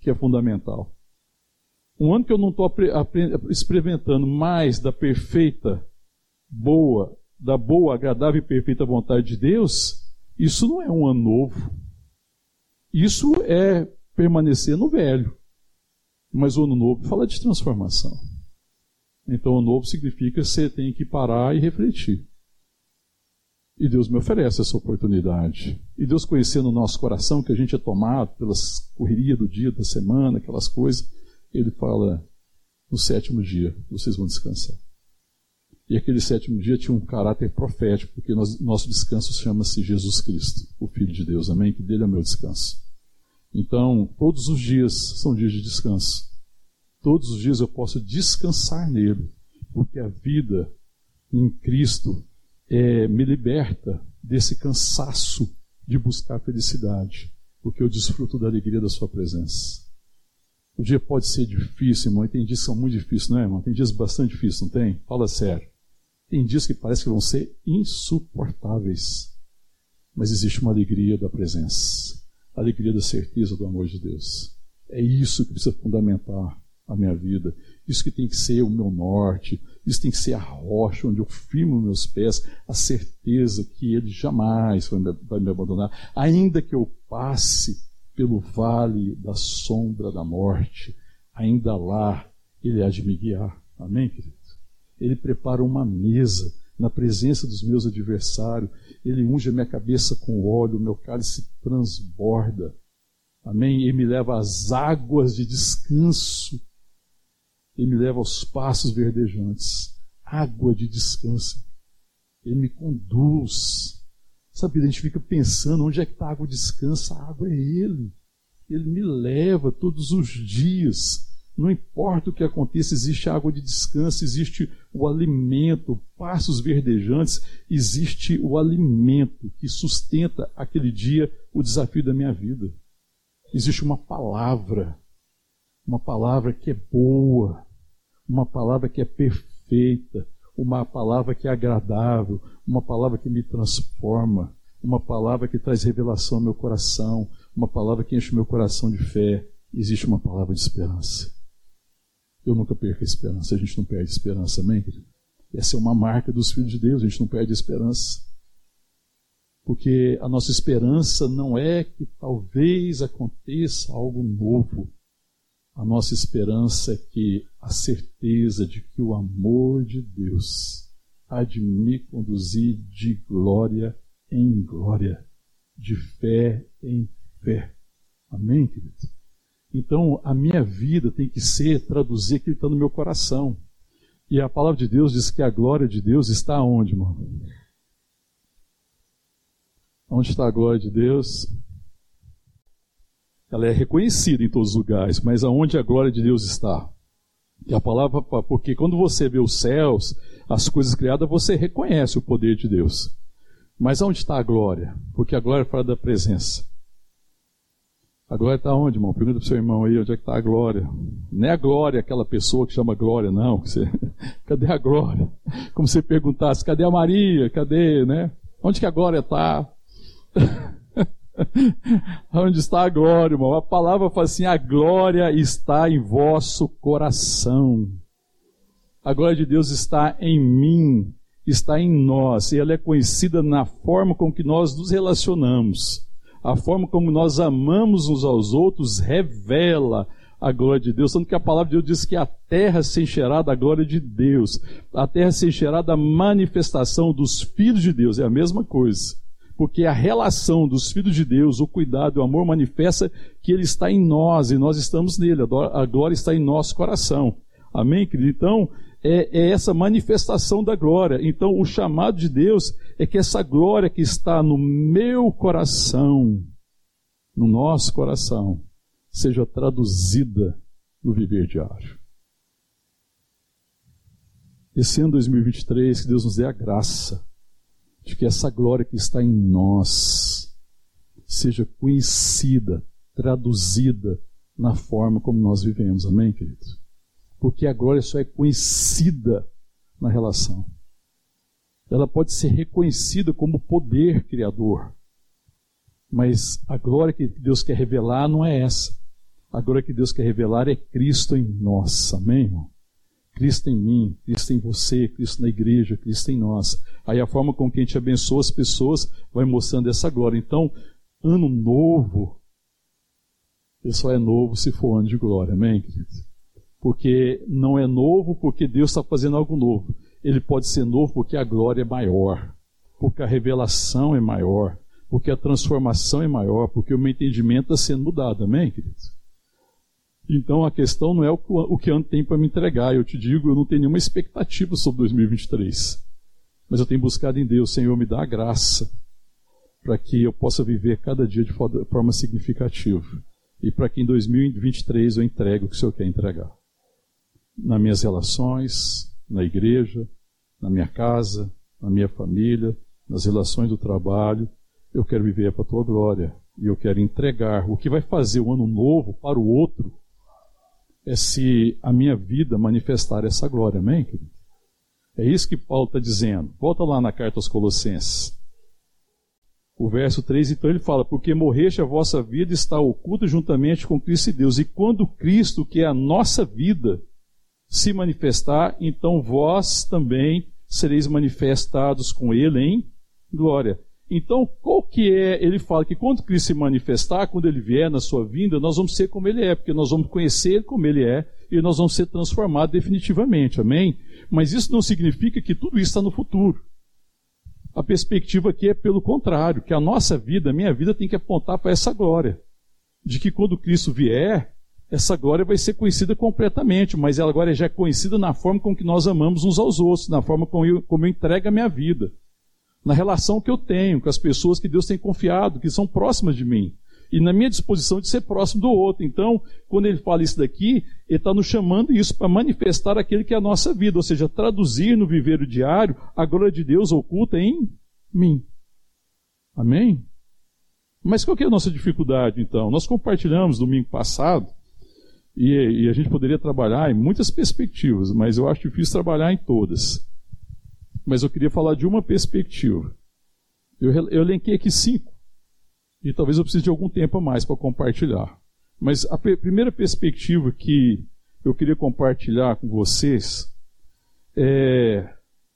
que é fundamental. Um ano que eu não estou experimentando mais da perfeita, boa, da boa, agradável e perfeita vontade de Deus, isso não é um ano novo. Isso é permanecer no velho. Mas o ano novo fala de transformação. Então o novo significa que você tem que parar e refletir. E Deus me oferece essa oportunidade. E Deus conhecendo o nosso coração, que a gente é tomado pelas correrias do dia, da semana, aquelas coisas, ele fala: no sétimo dia vocês vão descansar. E aquele sétimo dia tinha um caráter profético, porque nós, nosso descanso chama-se Jesus Cristo, o Filho de Deus. Amém? Que dele é o meu descanso. Então, todos os dias são dias de descanso. Todos os dias eu posso descansar nele, porque a vida em Cristo é, me liberta desse cansaço de buscar felicidade, porque eu desfruto da alegria da Sua presença. O dia pode ser difícil, irmão, e tem dias que são muito difíceis, não é, irmão? Tem dias bastante difíceis, não tem? Fala sério. Tem dias que parece que vão ser insuportáveis, mas existe uma alegria da presença, a alegria da certeza do amor de Deus. É isso que precisa fundamentar a minha vida. Isso que tem que ser o meu norte, isso tem que ser a rocha onde eu firmo meus pés, a certeza que Ele jamais vai me, vai me abandonar, ainda que eu passe pelo vale da sombra da morte, ainda lá Ele há de me guiar. Amém, querido? Ele prepara uma mesa na presença dos meus adversários, Ele unge a minha cabeça com óleo, meu cálice transborda. Amém? Ele me leva às águas de descanso. Ele me leva aos passos verdejantes. Água de descanso. Ele me conduz Sabe, a gente fica pensando onde é que está a água descansa, a água é Ele. Ele me leva todos os dias. Não importa o que aconteça, existe água de descanso, existe o alimento, passos verdejantes, existe o alimento que sustenta aquele dia o desafio da minha vida. Existe uma palavra, uma palavra que é boa, uma palavra que é perfeita, uma palavra que é agradável, uma palavra que me transforma, uma palavra que traz revelação ao meu coração, uma palavra que enche o meu coração de fé. Existe uma palavra de esperança. Eu nunca perco a esperança, a gente não perde a esperança, amém? Essa é uma marca dos filhos de Deus, a gente não perde a esperança. Porque a nossa esperança não é que talvez aconteça algo novo, a nossa esperança é que a certeza de que o amor de Deus há de me conduzir de glória em glória, de fé em fé. Amém, querido? Então, a minha vida tem que ser traduzir aquilo que está no meu coração. E a palavra de Deus diz que a glória de Deus está onde, irmão? Onde está a glória de Deus? Ela é reconhecida em todos os lugares, mas aonde a glória de Deus está? E a palavra, porque quando você vê os céus, as coisas criadas, você reconhece o poder de Deus. Mas aonde está a glória? Porque a glória fala da presença. A glória está onde, irmão? Pergunta para o seu irmão aí, onde é que está a glória? Não é a glória aquela pessoa que chama glória, não. Você... Cadê a glória? Como você perguntasse, cadê a Maria? Cadê, né? Onde que a glória está? Onde está a glória, irmão? A palavra fala assim: a glória está em vosso coração. A glória de Deus está em mim, está em nós, e ela é conhecida na forma com que nós nos relacionamos. A forma como nós amamos uns aos outros revela a glória de Deus, tanto que a palavra de Deus diz que a terra se encherá da glória de Deus, a terra se encherá da manifestação dos filhos de Deus, é a mesma coisa. Porque a relação dos filhos de Deus, o cuidado, o amor manifesta que ele está em nós e nós estamos nele, a glória está em nosso coração. Amém, querido? Então, é, é, essa manifestação da glória. Então, o chamado de Deus é que essa glória que está no meu coração, no nosso coração, seja traduzida no viver diário. Esse ano 2023, que Deus nos dê a graça de que essa glória que está em nós seja conhecida, traduzida na forma como nós vivemos. Amém, queridos? Porque a glória só é conhecida na relação. Ela pode ser reconhecida como poder criador. Mas a glória que Deus quer revelar não é essa. A glória que Deus quer revelar é Cristo em nós. Amém, irmão? Cristo em mim, Cristo em você, Cristo na igreja, Cristo em nós. Aí a forma com que a gente abençoa as pessoas vai mostrando essa glória. Então, ano novo, ele só é novo se for ano de glória. Amém, querido? Porque não é novo porque Deus está fazendo algo novo. Ele pode ser novo porque a glória é maior, porque a revelação é maior, porque a transformação é maior, porque o meu entendimento está sendo mudado. Amém, queridos? Então a questão não é o que ano tem para me entregar. Eu te digo, eu não tenho nenhuma expectativa sobre 2023. Mas eu tenho buscado em Deus, Senhor, me dá a graça para que eu possa viver cada dia de forma significativa. E para que em 2023 eu entregue o que o Senhor quer entregar. Nas minhas relações, na igreja, na minha casa, na minha família, nas relações do trabalho, eu quero viver para a tua glória. E eu quero entregar o que vai fazer o ano novo para o outro é se a minha vida manifestar essa glória. Amém, querido? É isso que Paulo está dizendo. Volta lá na carta aos Colossenses. O verso 3, então ele fala: Porque morreste a vossa vida está oculta juntamente com Cristo e Deus. E quando Cristo, que é a nossa vida, se manifestar, então vós também sereis manifestados com Ele em glória. Então, qual que é? Ele fala que quando Cristo se manifestar, quando ele vier na sua vinda, nós vamos ser como ele é, porque nós vamos conhecer como ele é e nós vamos ser transformados definitivamente. Amém? Mas isso não significa que tudo isso está no futuro. A perspectiva aqui é pelo contrário, que a nossa vida, a minha vida, tem que apontar para essa glória. De que quando Cristo vier, essa glória vai ser conhecida completamente, mas ela agora já é conhecida na forma com que nós amamos uns aos outros, na forma como eu, como eu entrego a minha vida na relação que eu tenho com as pessoas que Deus tem confiado, que são próximas de mim. E na minha disposição de ser próximo do outro. Então, quando ele fala isso daqui, ele está nos chamando isso para manifestar aquele que é a nossa vida, ou seja, traduzir no viver diário a glória de Deus oculta em mim. Amém? Mas qual é a nossa dificuldade, então? Nós compartilhamos domingo passado, e, e a gente poderia trabalhar em muitas perspectivas, mas eu acho difícil trabalhar em todas mas eu queria falar de uma perspectiva. Eu, eu elenquei aqui cinco, e talvez eu precise de algum tempo a mais para compartilhar. Mas a primeira perspectiva que eu queria compartilhar com vocês é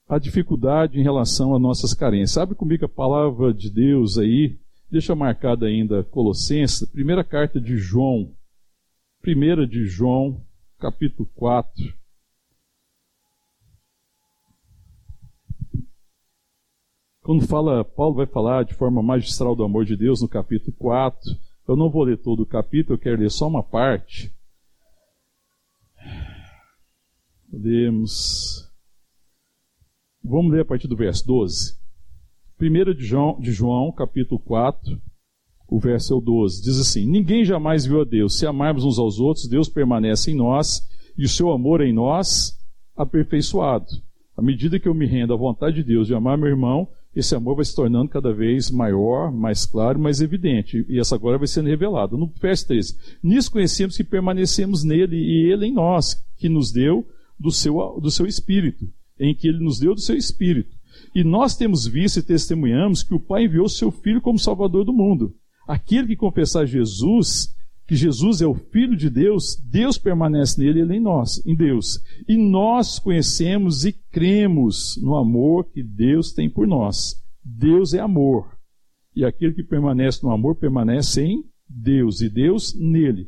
a dificuldade em relação às nossas carências. Abre comigo a palavra de Deus aí, deixa marcada ainda Colossenses, primeira carta de João, primeira de João, capítulo 4. Quando fala, Paulo vai falar de forma magistral do amor de Deus no capítulo 4. Eu não vou ler todo o capítulo, eu quero ler só uma parte. Lemos. Vamos ler a partir do verso 12. 1 de João, de João, capítulo 4, o verso é o 12. Diz assim: Ninguém jamais viu a Deus. Se amarmos uns aos outros, Deus permanece em nós e o seu amor em nós aperfeiçoado. À medida que eu me rendo à vontade de Deus de amar meu irmão, esse amor vai se tornando cada vez maior, mais claro, mais evidente. E essa glória vai sendo revelada. No verso 13: Nisso conhecemos que permanecemos nele e ele em nós, que nos deu do seu, do seu espírito, em que ele nos deu do seu espírito. E nós temos visto e testemunhamos que o Pai enviou seu Filho como Salvador do mundo. Aquele que confessar Jesus que Jesus é o Filho de Deus, Deus permanece nele e ele em nós, em Deus. E nós conhecemos e cremos no amor que Deus tem por nós. Deus é amor. E aquele que permanece no amor permanece em Deus, e Deus nele.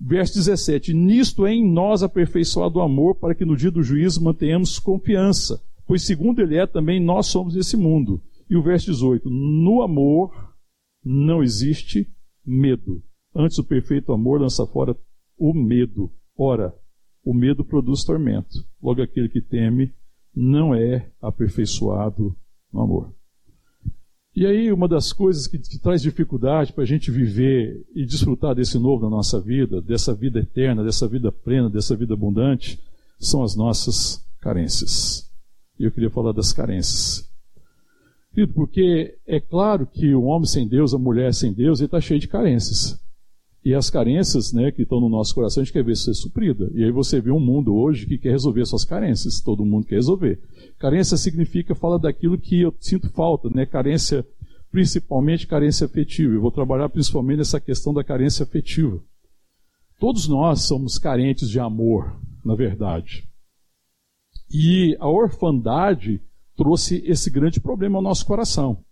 Verso 17: Nisto é em nós aperfeiçoado o amor, para que no dia do juízo mantenhamos confiança, pois segundo ele é, também nós somos desse mundo. E o verso 18: No amor não existe medo. Antes o perfeito amor lança fora o medo. Ora, o medo produz tormento. Logo aquele que teme não é aperfeiçoado no amor. E aí, uma das coisas que, que traz dificuldade para a gente viver e desfrutar desse novo na nossa vida, dessa vida eterna, dessa vida plena, dessa vida abundante, são as nossas carências. E eu queria falar das carências. Porque é claro que o homem sem Deus, a mulher sem Deus, ele está cheio de carências. E as carências né, que estão no nosso coração, a gente quer ver ser suprida. E aí você vê um mundo hoje que quer resolver suas carências. Todo mundo quer resolver. Carência significa, fala daquilo que eu sinto falta, né? Carência, principalmente carência afetiva. Eu vou trabalhar principalmente nessa questão da carência afetiva. Todos nós somos carentes de amor, na verdade. E a orfandade trouxe esse grande problema ao nosso coração.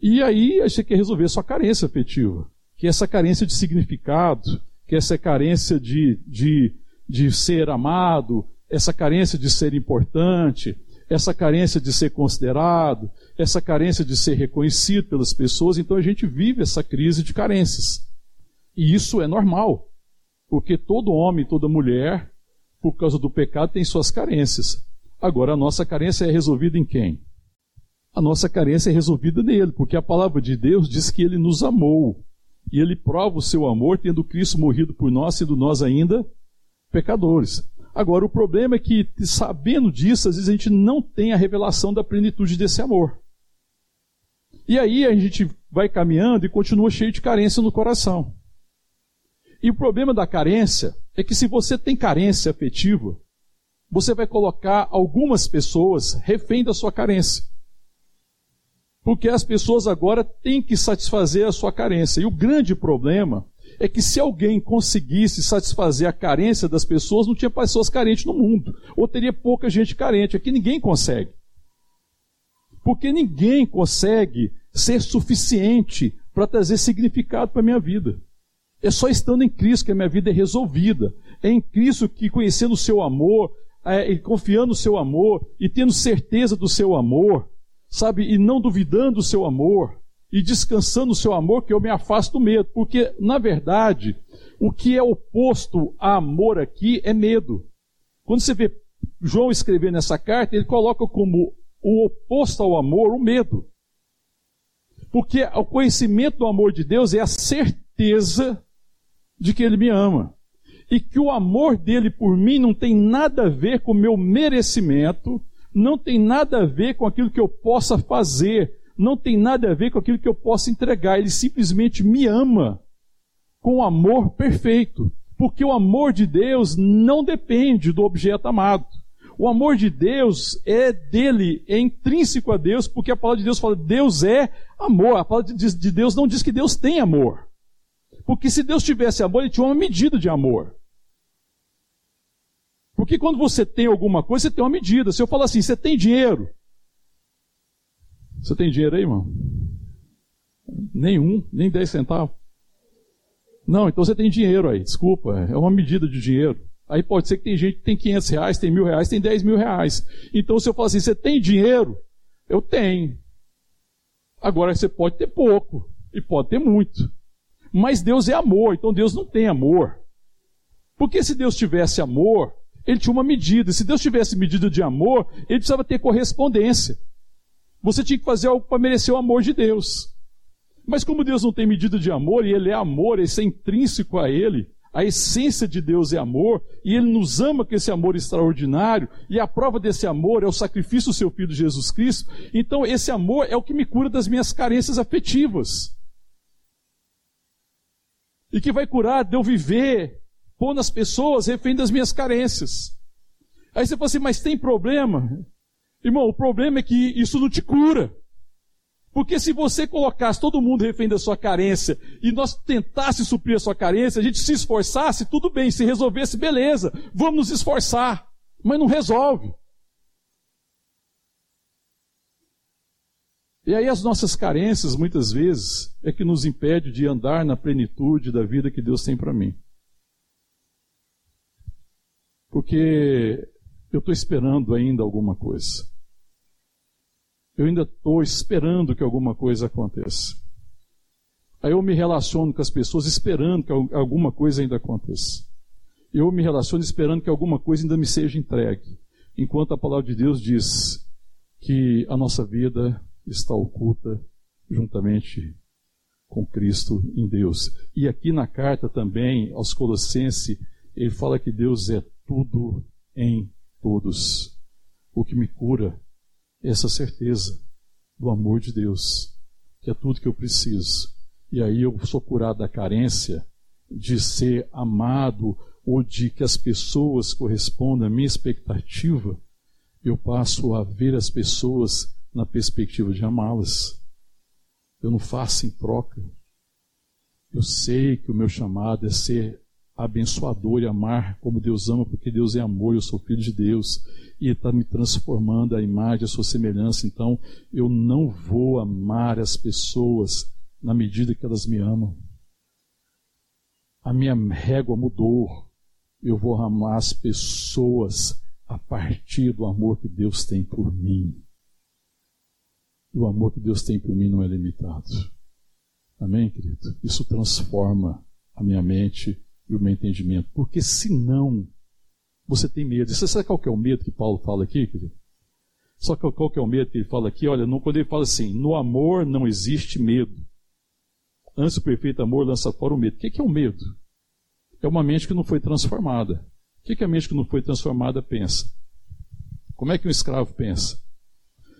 E aí a gente quer resolver sua carência afetiva que essa carência de significado, que essa carência de, de, de ser amado, essa carência de ser importante, essa carência de ser considerado, essa carência de ser reconhecido pelas pessoas, então a gente vive essa crise de carências. E isso é normal, porque todo homem, toda mulher, por causa do pecado, tem suas carências. Agora, a nossa carência é resolvida em quem? A nossa carência é resolvida nele, porque a palavra de Deus diz que ele nos amou e ele prova o seu amor, tendo Cristo morrido por nós, sendo nós ainda pecadores. Agora, o problema é que, sabendo disso, às vezes a gente não tem a revelação da plenitude desse amor. E aí a gente vai caminhando e continua cheio de carência no coração. E o problema da carência é que se você tem carência afetiva, você vai colocar algumas pessoas refém da sua carência. Porque as pessoas agora têm que satisfazer a sua carência. E o grande problema é que se alguém conseguisse satisfazer a carência das pessoas, não tinha pessoas carentes no mundo. Ou teria pouca gente carente. Aqui ninguém consegue. Porque ninguém consegue ser suficiente para trazer significado para a minha vida. É só estando em Cristo que a minha vida é resolvida. É em Cristo que, conhecendo o seu amor, é, confiando no seu amor, e tendo certeza do seu amor, sabe, e não duvidando do seu amor, e descansando no seu amor, que eu me afasto do medo. Porque, na verdade, o que é oposto a amor aqui é medo. Quando você vê João escrever nessa carta, ele coloca como o oposto ao amor o medo. Porque o conhecimento do amor de Deus é a certeza de que Ele me ama. E que o amor dele por mim não tem nada a ver com o meu merecimento, não tem nada a ver com aquilo que eu possa fazer, não tem nada a ver com aquilo que eu possa entregar. Ele simplesmente me ama com amor perfeito. Porque o amor de Deus não depende do objeto amado. O amor de Deus é dele, é intrínseco a Deus, porque a palavra de Deus fala Deus é amor. A palavra de Deus não diz que Deus tem amor. Porque se Deus tivesse amor, ele tinha uma medida de amor. Porque quando você tem alguma coisa, você tem uma medida. Se eu falar assim, você tem dinheiro? Você tem dinheiro aí, irmão? Nenhum, nem 10 centavos. Não, então você tem dinheiro aí, desculpa, é uma medida de dinheiro. Aí pode ser que tem gente que tem 500 reais, tem mil reais, tem 10 mil reais. Então se eu falar assim, você tem dinheiro? Eu tenho. Agora você pode ter pouco e pode ter muito. Mas Deus é amor, então Deus não tem amor. Porque se Deus tivesse amor, ele tinha uma medida. Se Deus tivesse medida de amor, ele precisava ter correspondência. Você tinha que fazer algo para merecer o amor de Deus. Mas como Deus não tem medida de amor, e Ele é amor, isso é intrínseco a Ele, a essência de Deus é amor, e Ele nos ama com esse amor extraordinário, e a prova desse amor é o sacrifício do seu Filho Jesus Cristo, então esse amor é o que me cura das minhas carências afetivas. E que vai curar de eu viver pondo as pessoas refém das minhas carências. Aí você fala assim, mas tem problema? Irmão, o problema é que isso não te cura. Porque se você colocasse todo mundo refém da sua carência e nós tentasse suprir a sua carência, a gente se esforçasse, tudo bem, se resolvesse, beleza, vamos nos esforçar. Mas não resolve. E aí as nossas carências, muitas vezes, é que nos impede de andar na plenitude da vida que Deus tem para mim. Porque eu estou esperando ainda alguma coisa. Eu ainda estou esperando que alguma coisa aconteça. Aí eu me relaciono com as pessoas esperando que alguma coisa ainda aconteça. Eu me relaciono esperando que alguma coisa ainda me seja entregue. Enquanto a palavra de Deus diz que a nossa vida está oculta juntamente com Cristo em Deus. E aqui na carta também aos Colossenses, ele fala que Deus é tudo em todos. O que me cura é essa certeza do amor de Deus, que é tudo que eu preciso. E aí eu sou curado da carência de ser amado ou de que as pessoas correspondam à minha expectativa. Eu passo a ver as pessoas na perspectiva de amá-las. Eu não faço em troca. Eu sei que o meu chamado é ser abençoador e amar como Deus ama, porque Deus é amor, eu sou filho de Deus e está me transformando a imagem, a sua semelhança. Então, eu não vou amar as pessoas na medida que elas me amam. A minha régua mudou. Eu vou amar as pessoas a partir do amor que Deus tem por mim. O amor que Deus tem por mim não é limitado. Amém, querido? Isso transforma a minha mente e o meu entendimento. Porque senão, você tem medo. Você sabe qual é o medo que Paulo fala aqui, querido? Só que qual que é o medo que ele fala aqui? Olha, quando ele fala assim, no amor não existe medo. Antes o perfeito amor lança fora o medo. O que é o medo? É uma mente que não foi transformada. O que a mente que não foi transformada pensa? Como é que um escravo pensa?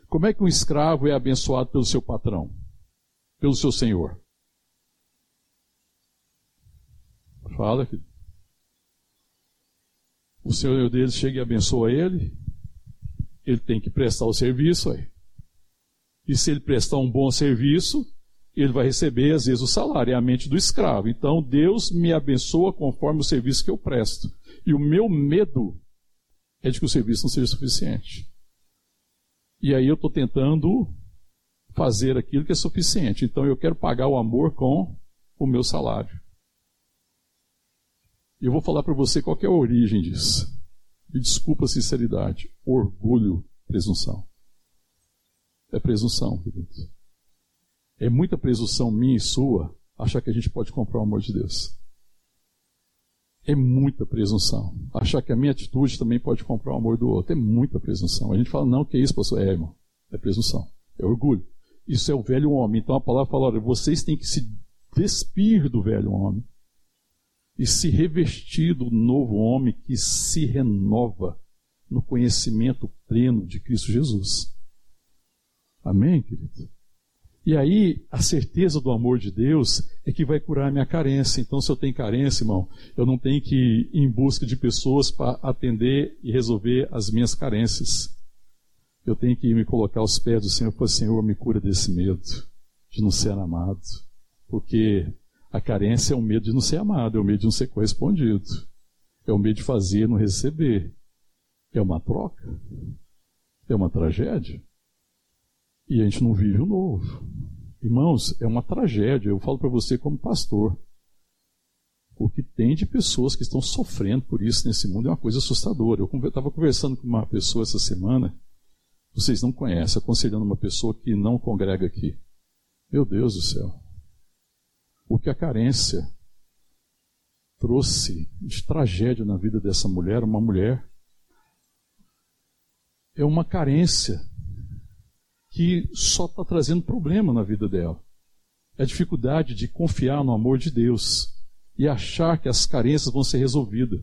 Como é que um escravo é abençoado pelo seu patrão? Pelo seu senhor? Fala, filho. O senhor dele chega e abençoa ele. Ele tem que prestar o serviço aí. E se ele prestar um bom serviço, ele vai receber, às vezes, o salário, é a mente do escravo. Então, Deus me abençoa conforme o serviço que eu presto. E o meu medo é de que o serviço não seja suficiente. E aí eu estou tentando fazer aquilo que é suficiente. Então eu quero pagar o amor com o meu salário. Eu vou falar para você qual é a origem disso. Me desculpa a sinceridade. Orgulho, presunção. É presunção, querido. É muita presunção minha e sua achar que a gente pode comprar o amor de Deus. É muita presunção. Achar que a minha atitude também pode comprar o amor do outro. É muita presunção. A gente fala, não, que é isso, pastor? É, irmão. É presunção. É orgulho. Isso é o velho homem. Então a palavra fala, olha, vocês têm que se despir do velho homem e se revestir do novo homem que se renova no conhecimento pleno de Cristo Jesus. Amém, querido? E aí, a certeza do amor de Deus é que vai curar a minha carência. Então, se eu tenho carência, irmão, eu não tenho que ir em busca de pessoas para atender e resolver as minhas carências. Eu tenho que me colocar aos pés do Senhor e falar, Senhor, me cura desse medo de não ser amado. Porque a carência é o medo de não ser amado, é o medo de não ser correspondido. É o medo de fazer e não receber. É uma troca. É uma tragédia. E a gente não vive o novo. Irmãos, é uma tragédia. Eu falo para você como pastor. O que tem de pessoas que estão sofrendo por isso nesse mundo é uma coisa assustadora. Eu estava conversando com uma pessoa essa semana, vocês não conhecem, aconselhando uma pessoa que não congrega aqui. Meu Deus do céu. O que a carência trouxe de tragédia na vida dessa mulher, uma mulher, é uma carência que só está trazendo problema na vida dela. É a dificuldade de confiar no amor de Deus e achar que as carências vão ser resolvidas.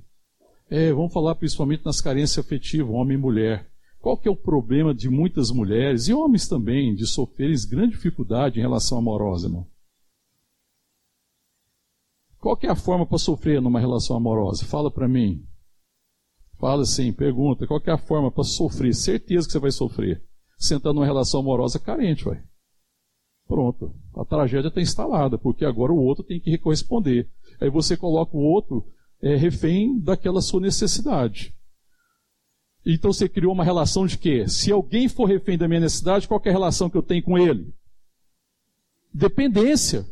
É, vamos falar principalmente nas carências afetivas, homem e mulher. Qual que é o problema de muitas mulheres e homens também de sofrerem grande dificuldade em relação amorosa, irmão? Qual é a forma para sofrer numa relação amorosa? Fala para mim. Fala assim, pergunta, qual é a forma para sofrer? Certeza que você vai sofrer sentando numa relação amorosa carente, vai. Pronto. A tragédia está instalada, porque agora o outro tem que corresponder. Aí você coloca o outro é, refém daquela sua necessidade. Então você criou uma relação de quê? Se alguém for refém da minha necessidade, qual é a relação que eu tenho com ele? Dependência.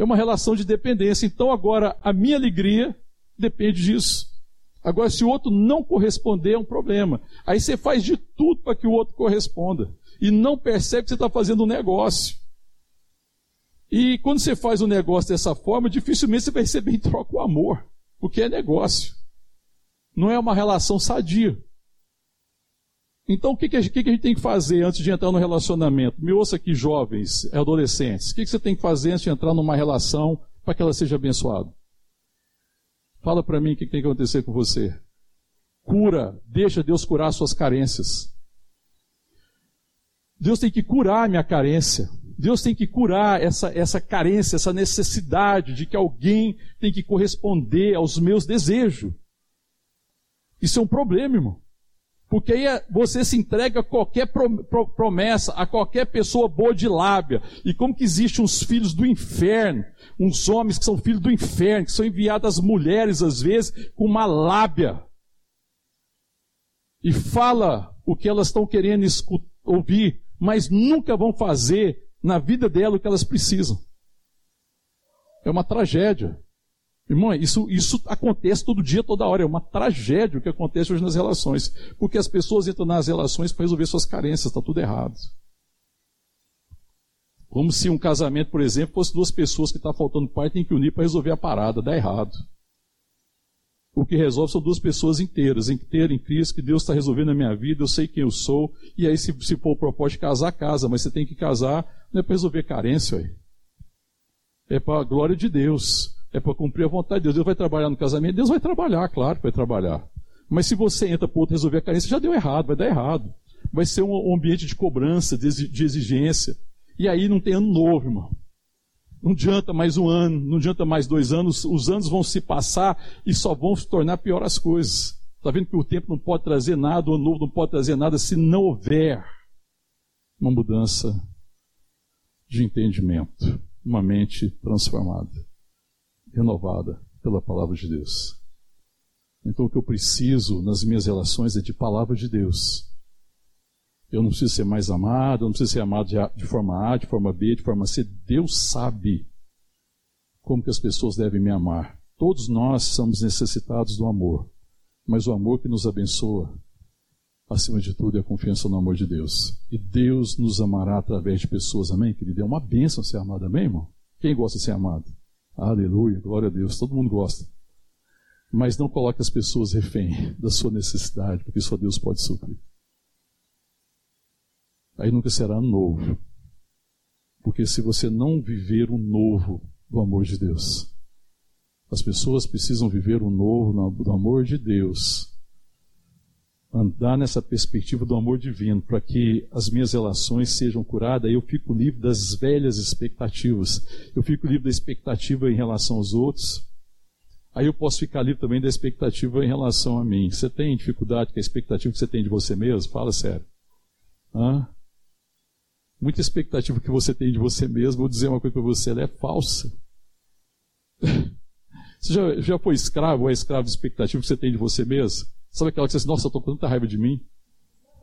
É uma relação de dependência. Então agora a minha alegria depende disso. Agora, se o outro não corresponder, é um problema. Aí você faz de tudo para que o outro corresponda. E não percebe que você está fazendo um negócio. E quando você faz um negócio dessa forma, dificilmente você vai receber em troca o amor. Porque é negócio. Não é uma relação sadia. Então, o que, que, a, gente, que, que tem que fazer antes de entrar no relacionamento? Me ouça aqui, jovens, adolescentes. O que, que você tem que fazer antes de entrar numa relação para que ela seja abençoada? Fala para mim o que tem que acontecer com você. Cura, deixa Deus curar suas carências. Deus tem que curar a minha carência. Deus tem que curar essa, essa carência, essa necessidade de que alguém tem que corresponder aos meus desejos. Isso é um problema, irmão. Porque aí é, você se entrega a qualquer promessa, a qualquer pessoa boa de lábia. E como que existem uns filhos do inferno, uns homens que são filhos do inferno, que são enviados às mulheres, às vezes, com uma lábia. E fala o que elas estão querendo ouvir, mas nunca vão fazer na vida dela o que elas precisam. É uma tragédia. Irmão, isso, isso acontece todo dia, toda hora. É uma tragédia o que acontece hoje nas relações. Porque as pessoas entram nas relações para resolver suas carências, está tudo errado. Como se um casamento, por exemplo, fosse duas pessoas que está faltando pai tem que unir para resolver a parada. Dá errado. O que resolve são duas pessoas inteiras, inteiras em Cristo, que Deus está resolvendo a minha vida, eu sei quem eu sou, e aí se, se for o propósito de casar, casa, mas você tem que casar, não é para resolver carência, aí. é para a glória de Deus é para cumprir a vontade de Deus. Deus vai trabalhar no casamento? Deus vai trabalhar, claro que vai trabalhar. Mas se você entra para outro resolver a carência, já deu errado, vai dar errado. Vai ser um ambiente de cobrança, de exigência. E aí não tem ano novo, irmão. Não adianta mais um ano, não adianta mais dois anos, os anos vão se passar e só vão se tornar pior as coisas. Está vendo que o tempo não pode trazer nada, o ano novo não pode trazer nada se não houver uma mudança de entendimento, uma mente transformada renovada pela palavra de Deus. Então o que eu preciso nas minhas relações é de palavra de Deus. Eu não preciso ser mais amado, eu não preciso ser amado de, forma A, de forma B, de forma C. Deus sabe como que as pessoas devem me amar. Todos nós somos necessitados do amor, mas o amor que nos abençoa, acima de tudo, é a confiança no amor de Deus. E Deus nos amará através de pessoas, amém, querido? É uma bênção ser amado, amém, irmão? Quem gosta de ser amado? Aleluia, glória a Deus, todo mundo gosta. Mas não coloque as pessoas refém da sua necessidade, porque só Deus pode suprir. Aí nunca será novo. Porque se você não viver o novo do amor de Deus, as pessoas precisam viver o novo do amor de Deus andar nessa perspectiva do amor divino, para que as minhas relações sejam curadas, eu fico livre das velhas expectativas. Eu fico livre da expectativa em relação aos outros. Aí eu posso ficar livre também da expectativa em relação a mim. Você tem dificuldade com a expectativa que você tem de você mesmo? Fala sério. Hã? Muita expectativa que você tem de você mesmo, vou dizer uma coisa para você, ela é falsa. Você já, já foi escravo ou é escravo de expectativa que você tem de você mesmo? Sabe aquela que você diz, nossa, eu estou com tanta raiva de mim?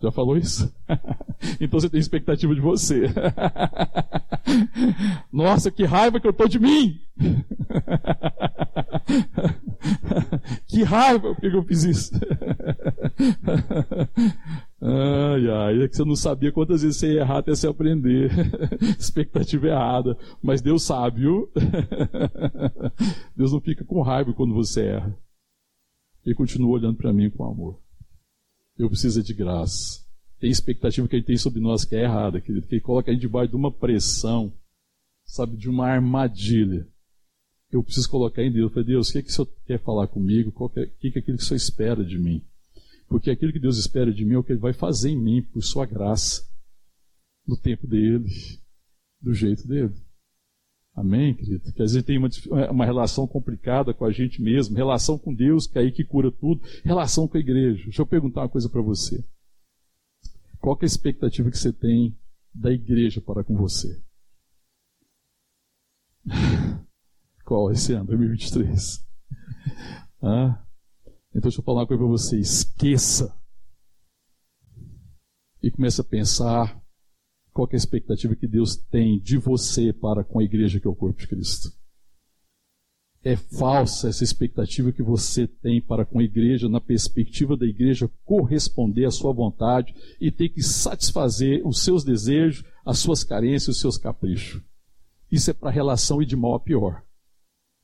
Já falou isso? então você tem expectativa de você. Nossa, que raiva que eu estou de mim! que raiva que eu fiz isso! ai, ai, é que você não sabia quantas vezes você ia errar até se aprender. expectativa errada. Mas Deus sabe, viu? Deus não fica com raiva quando você erra. Ele continua olhando para mim com amor. Eu preciso de graça. Tem expectativa que ele tem sobre nós que é errada, querido, que ele coloca a gente debaixo de uma pressão, sabe, de uma armadilha. Eu preciso colocar em Deus. Eu falei, Deus, o que, é que o Senhor quer falar comigo? O que, é, que é aquilo que o Senhor espera de mim? Porque aquilo que Deus espera de mim é o que Ele vai fazer em mim, por Sua graça, no tempo dele, do jeito dele. Amém, querido? Que às vezes tem uma, uma relação complicada com a gente mesmo, relação com Deus, que é aí que cura tudo, relação com a igreja. Deixa eu perguntar uma coisa para você. Qual é a expectativa que você tem da igreja para com você? Qual esse ano, 2023? Ah, então deixa eu falar uma coisa para você. Esqueça. E comece a pensar qual é a expectativa que Deus tem de você para com a igreja que é o corpo de Cristo. É falsa essa expectativa que você tem para com a igreja, na perspectiva da igreja corresponder à sua vontade e ter que satisfazer os seus desejos, as suas carências, os seus caprichos. Isso é para relação e de mal a pior.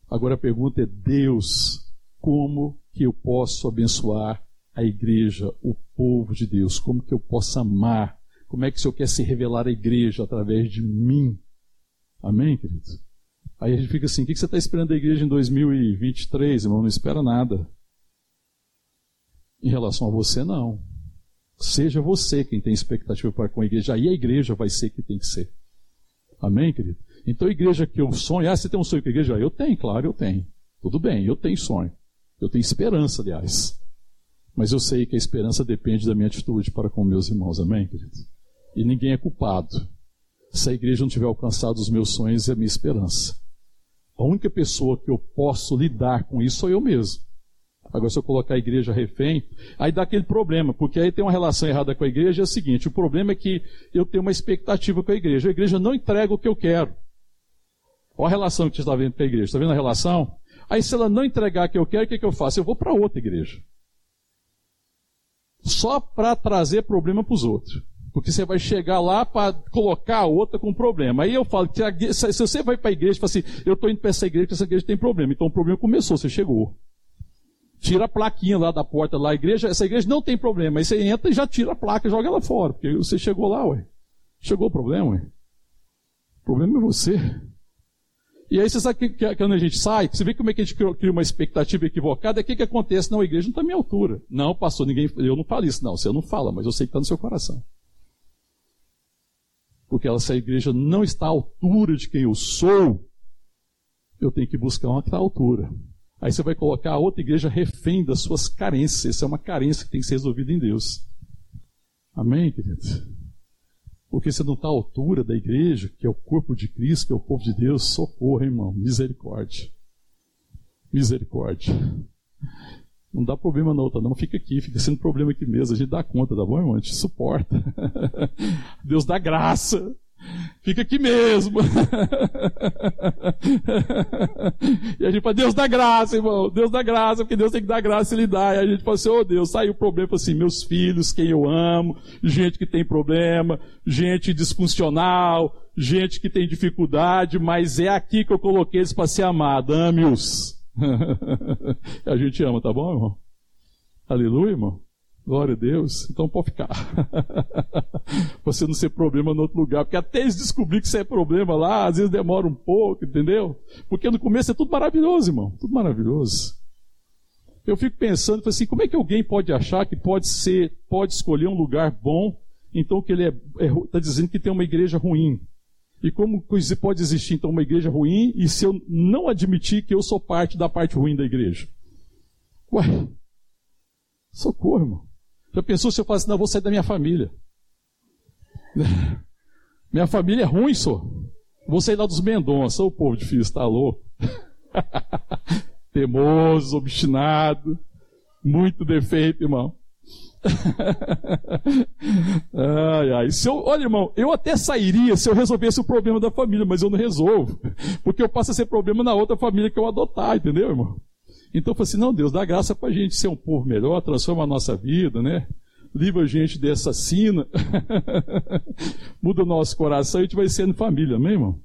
Agora a pergunta é: Deus, como que eu posso abençoar a igreja, o povo de Deus? Como que eu posso amar? Como é que o Senhor quer se revelar à igreja através de mim? Amém, queridos? Aí a gente fica assim: o que você está esperando da igreja em 2023, irmão? Não espera nada. Em relação a você, não. Seja você quem tem expectativa para com a igreja, aí a igreja vai ser quem tem que ser. Amém, querido? Então, a igreja que eu sonho, ah, você tem um sonho com a igreja? Eu tenho, claro, eu tenho. Tudo bem, eu tenho sonho. Eu tenho esperança, aliás. Mas eu sei que a esperança depende da minha atitude para com meus irmãos, amém, queridos? E ninguém é culpado. Se a igreja não tiver alcançado os meus sonhos, é a minha esperança. A única pessoa que eu posso lidar com isso sou eu mesmo. Agora, se eu colocar a igreja refém, aí dá aquele problema, porque aí tem uma relação errada com a igreja. É o seguinte: o problema é que eu tenho uma expectativa com a igreja. A igreja não entrega o que eu quero. Olha a relação que você está vendo com a igreja. Está vendo a relação? Aí, se ela não entregar o que eu quero, o que, que eu faço? Eu vou para outra igreja só para trazer problema para os outros. Porque você vai chegar lá para colocar a outra com problema. Aí eu falo que se você vai para a igreja e fala assim, eu estou indo para essa igreja, porque essa igreja tem problema. Então o problema começou, você chegou. Tira a plaquinha lá da porta lá, a igreja, essa igreja não tem problema. Aí você entra e já tira a placa, joga ela fora. Porque você chegou lá, ué. Chegou o problema, ué. O problema é você. E aí você sabe que, que, quando a gente sai, você vê como é que a gente cria uma expectativa equivocada, o que, que acontece? Não, a igreja não está à minha altura. Não, pastor, ninguém, eu não falo isso, não. Você não fala, mas eu sei que está no seu coração. Porque ela, se a igreja não está à altura de quem eu sou, eu tenho que buscar uma que está à altura. Aí você vai colocar a outra igreja refém das suas carências. Essa é uma carência que tem que ser resolvida em Deus. Amém, queridos? porque você não está à altura da igreja, que é o corpo de Cristo, que é o povo de Deus, socorro, irmão, misericórdia. Misericórdia. Não dá problema na outra, não. Fica aqui, fica sendo problema aqui mesmo. A gente dá conta, tá bom, irmão? A gente suporta. Deus dá graça. Fica aqui mesmo. e a gente fala, Deus dá graça, irmão. Deus dá graça, porque Deus tem que dar graça e Ele dá. E a gente fala assim, oh Deus, saiu o problema, assim, meus filhos, quem eu amo, gente que tem problema, gente disfuncional, gente que tem dificuldade, mas é aqui que eu coloquei eles para ser amado. Ame-os. a gente ama, tá bom, irmão? Aleluia, irmão. Glória a Deus. Então pode ficar. Você não ser problema no outro lugar. Porque até eles descobrir que você é problema lá, às vezes demora um pouco, entendeu? Porque no começo é tudo maravilhoso, irmão. Tudo maravilhoso. Eu fico pensando assim, como é que alguém pode achar que pode ser, pode escolher um lugar bom, então que ele está é, é, tá dizendo que tem uma igreja ruim. E como pode existir então uma igreja ruim e se eu não admitir que eu sou parte da parte ruim da igreja? Ué, socorro, irmão. Já pensou se eu falasse, não, eu vou sair da minha família? minha família é ruim, só. Vou sair lá dos Mendonça. O povo difícil, está louco. Temoso, obstinado, muito defeito, irmão. ai, ai. Se eu, olha, irmão, eu até sairia se eu resolvesse o problema da família, mas eu não resolvo. Porque eu passo a ser problema na outra família que eu adotar, entendeu, irmão? Então eu falei assim, não, Deus, dá graça para a gente ser um povo melhor, transforma a nossa vida, né? Livra a gente dessa sina, muda o nosso coração e a gente vai sendo família, amém, irmão?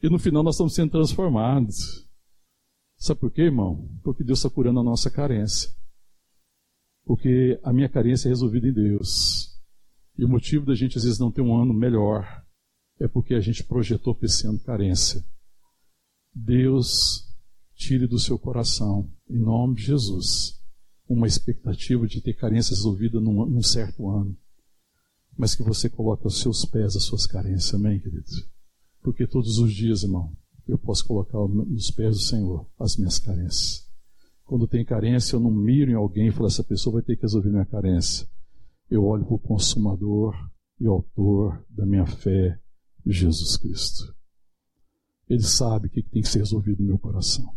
E no final nós estamos sendo transformados. Sabe por quê, irmão? Porque Deus está curando a nossa carência. Porque a minha carência é resolvida em Deus. E o motivo da gente às vezes não ter um ano melhor é porque a gente projetou para esse ano carência. Deus tire do seu coração, em nome de Jesus, uma expectativa de ter carências resolvidas num, num certo ano. Mas que você coloque aos seus pés as suas carências, amém, queridos? Porque todos os dias, irmão, eu posso colocar nos pés do Senhor as minhas carências. Quando tem carência, eu não miro em alguém e falo, essa pessoa vai ter que resolver minha carência. Eu olho para o consumador e autor da minha fé, Jesus Cristo. Ele sabe o que tem que ser resolvido no meu coração.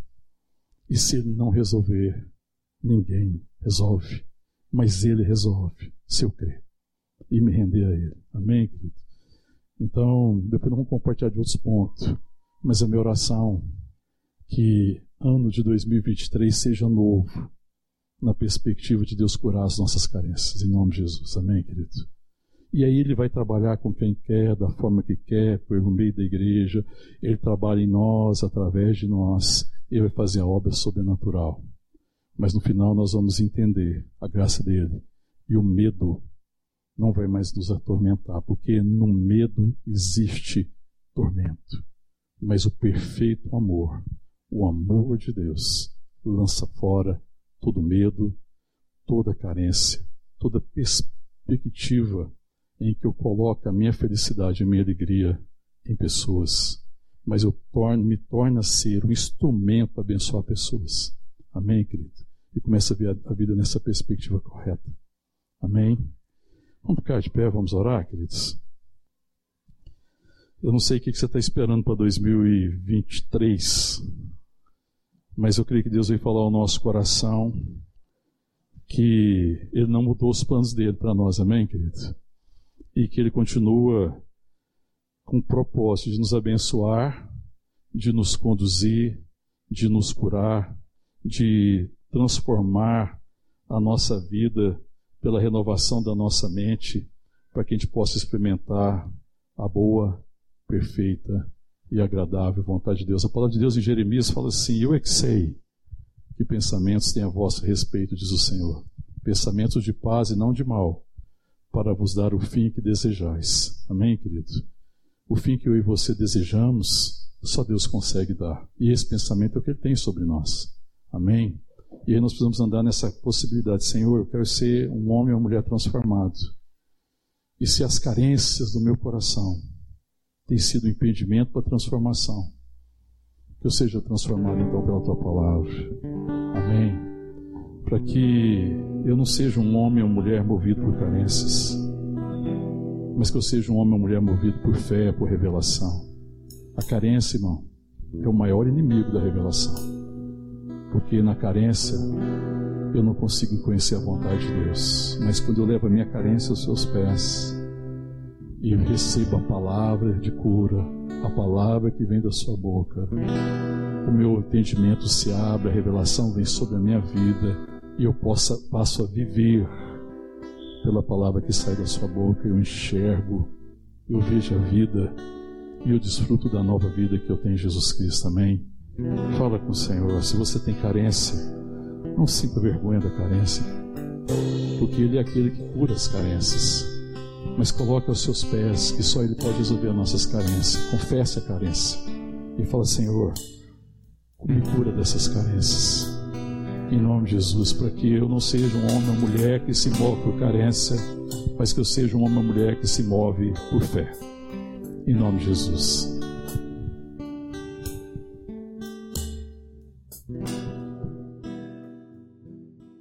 E se ele não resolver, ninguém resolve. Mas ele resolve, se eu crer. E me render a ele. Amém, querido? Então, depois vamos compartilhar de outros pontos. Mas a minha oração que ano de 2023 seja novo, na perspectiva de Deus curar as nossas carências, em nome de Jesus. Amém, querido? E aí ele vai trabalhar com quem quer, da forma que quer, por meio da igreja. Ele trabalha em nós, através de nós. Ele vai fazer a obra sobrenatural. Mas no final nós vamos entender a graça dele. E o medo não vai mais nos atormentar, porque no medo existe tormento. Mas o perfeito amor, o amor de Deus, lança fora todo medo, toda carência, toda perspectiva em que eu coloco a minha felicidade, a minha alegria em pessoas, mas eu torno, me torna ser um instrumento para abençoar pessoas. Amém, querido? E começa a ver a, a vida nessa perspectiva correta. Amém? Vamos ficar de pé, vamos orar, queridos? Eu não sei o que você está esperando para 2023, mas eu creio que Deus veio falar ao nosso coração que Ele não mudou os planos dele para nós, amém, querido? E que Ele continua com o propósito de nos abençoar, de nos conduzir, de nos curar, de transformar a nossa vida pela renovação da nossa mente, para que a gente possa experimentar a boa, perfeita e agradável vontade de Deus. A palavra de Deus em Jeremias fala assim: Eu é que sei que pensamentos têm a vosso respeito, diz o Senhor. Pensamentos de paz e não de mal, para vos dar o fim que desejais. Amém, querido? O fim que eu e você desejamos, só Deus consegue dar. E esse pensamento é o que Ele tem sobre nós. Amém? E aí nós precisamos andar nessa possibilidade. Senhor, eu quero ser um homem ou uma mulher transformado. E se as carências do meu coração tem sido um impedimento para a transformação. Que eu seja transformado então pela tua palavra. Amém. Para que eu não seja um homem ou mulher movido por carências, mas que eu seja um homem ou mulher movido por fé, por revelação. A carência, irmão, é o maior inimigo da revelação. Porque na carência eu não consigo conhecer a vontade de Deus. Mas quando eu levo a minha carência aos seus pés, e receba a palavra de cura, a palavra que vem da sua boca. O meu entendimento se abre, a revelação vem sobre a minha vida e eu possa passo a viver pela palavra que sai da sua boca. Eu enxergo, eu vejo a vida e eu desfruto da nova vida que eu tenho em Jesus Cristo. Amém. Fala com o Senhor. Se você tem carência, não sinta vergonha da carência, porque Ele é aquele que cura as carências mas coloque aos seus pés que só Ele pode resolver as nossas carências. Confesse a carência e fala: Senhor, me cura dessas carências. Em nome de Jesus, para que eu não seja um homem ou mulher que se move por carência, mas que eu seja um homem ou mulher que se move por fé. Em nome de Jesus.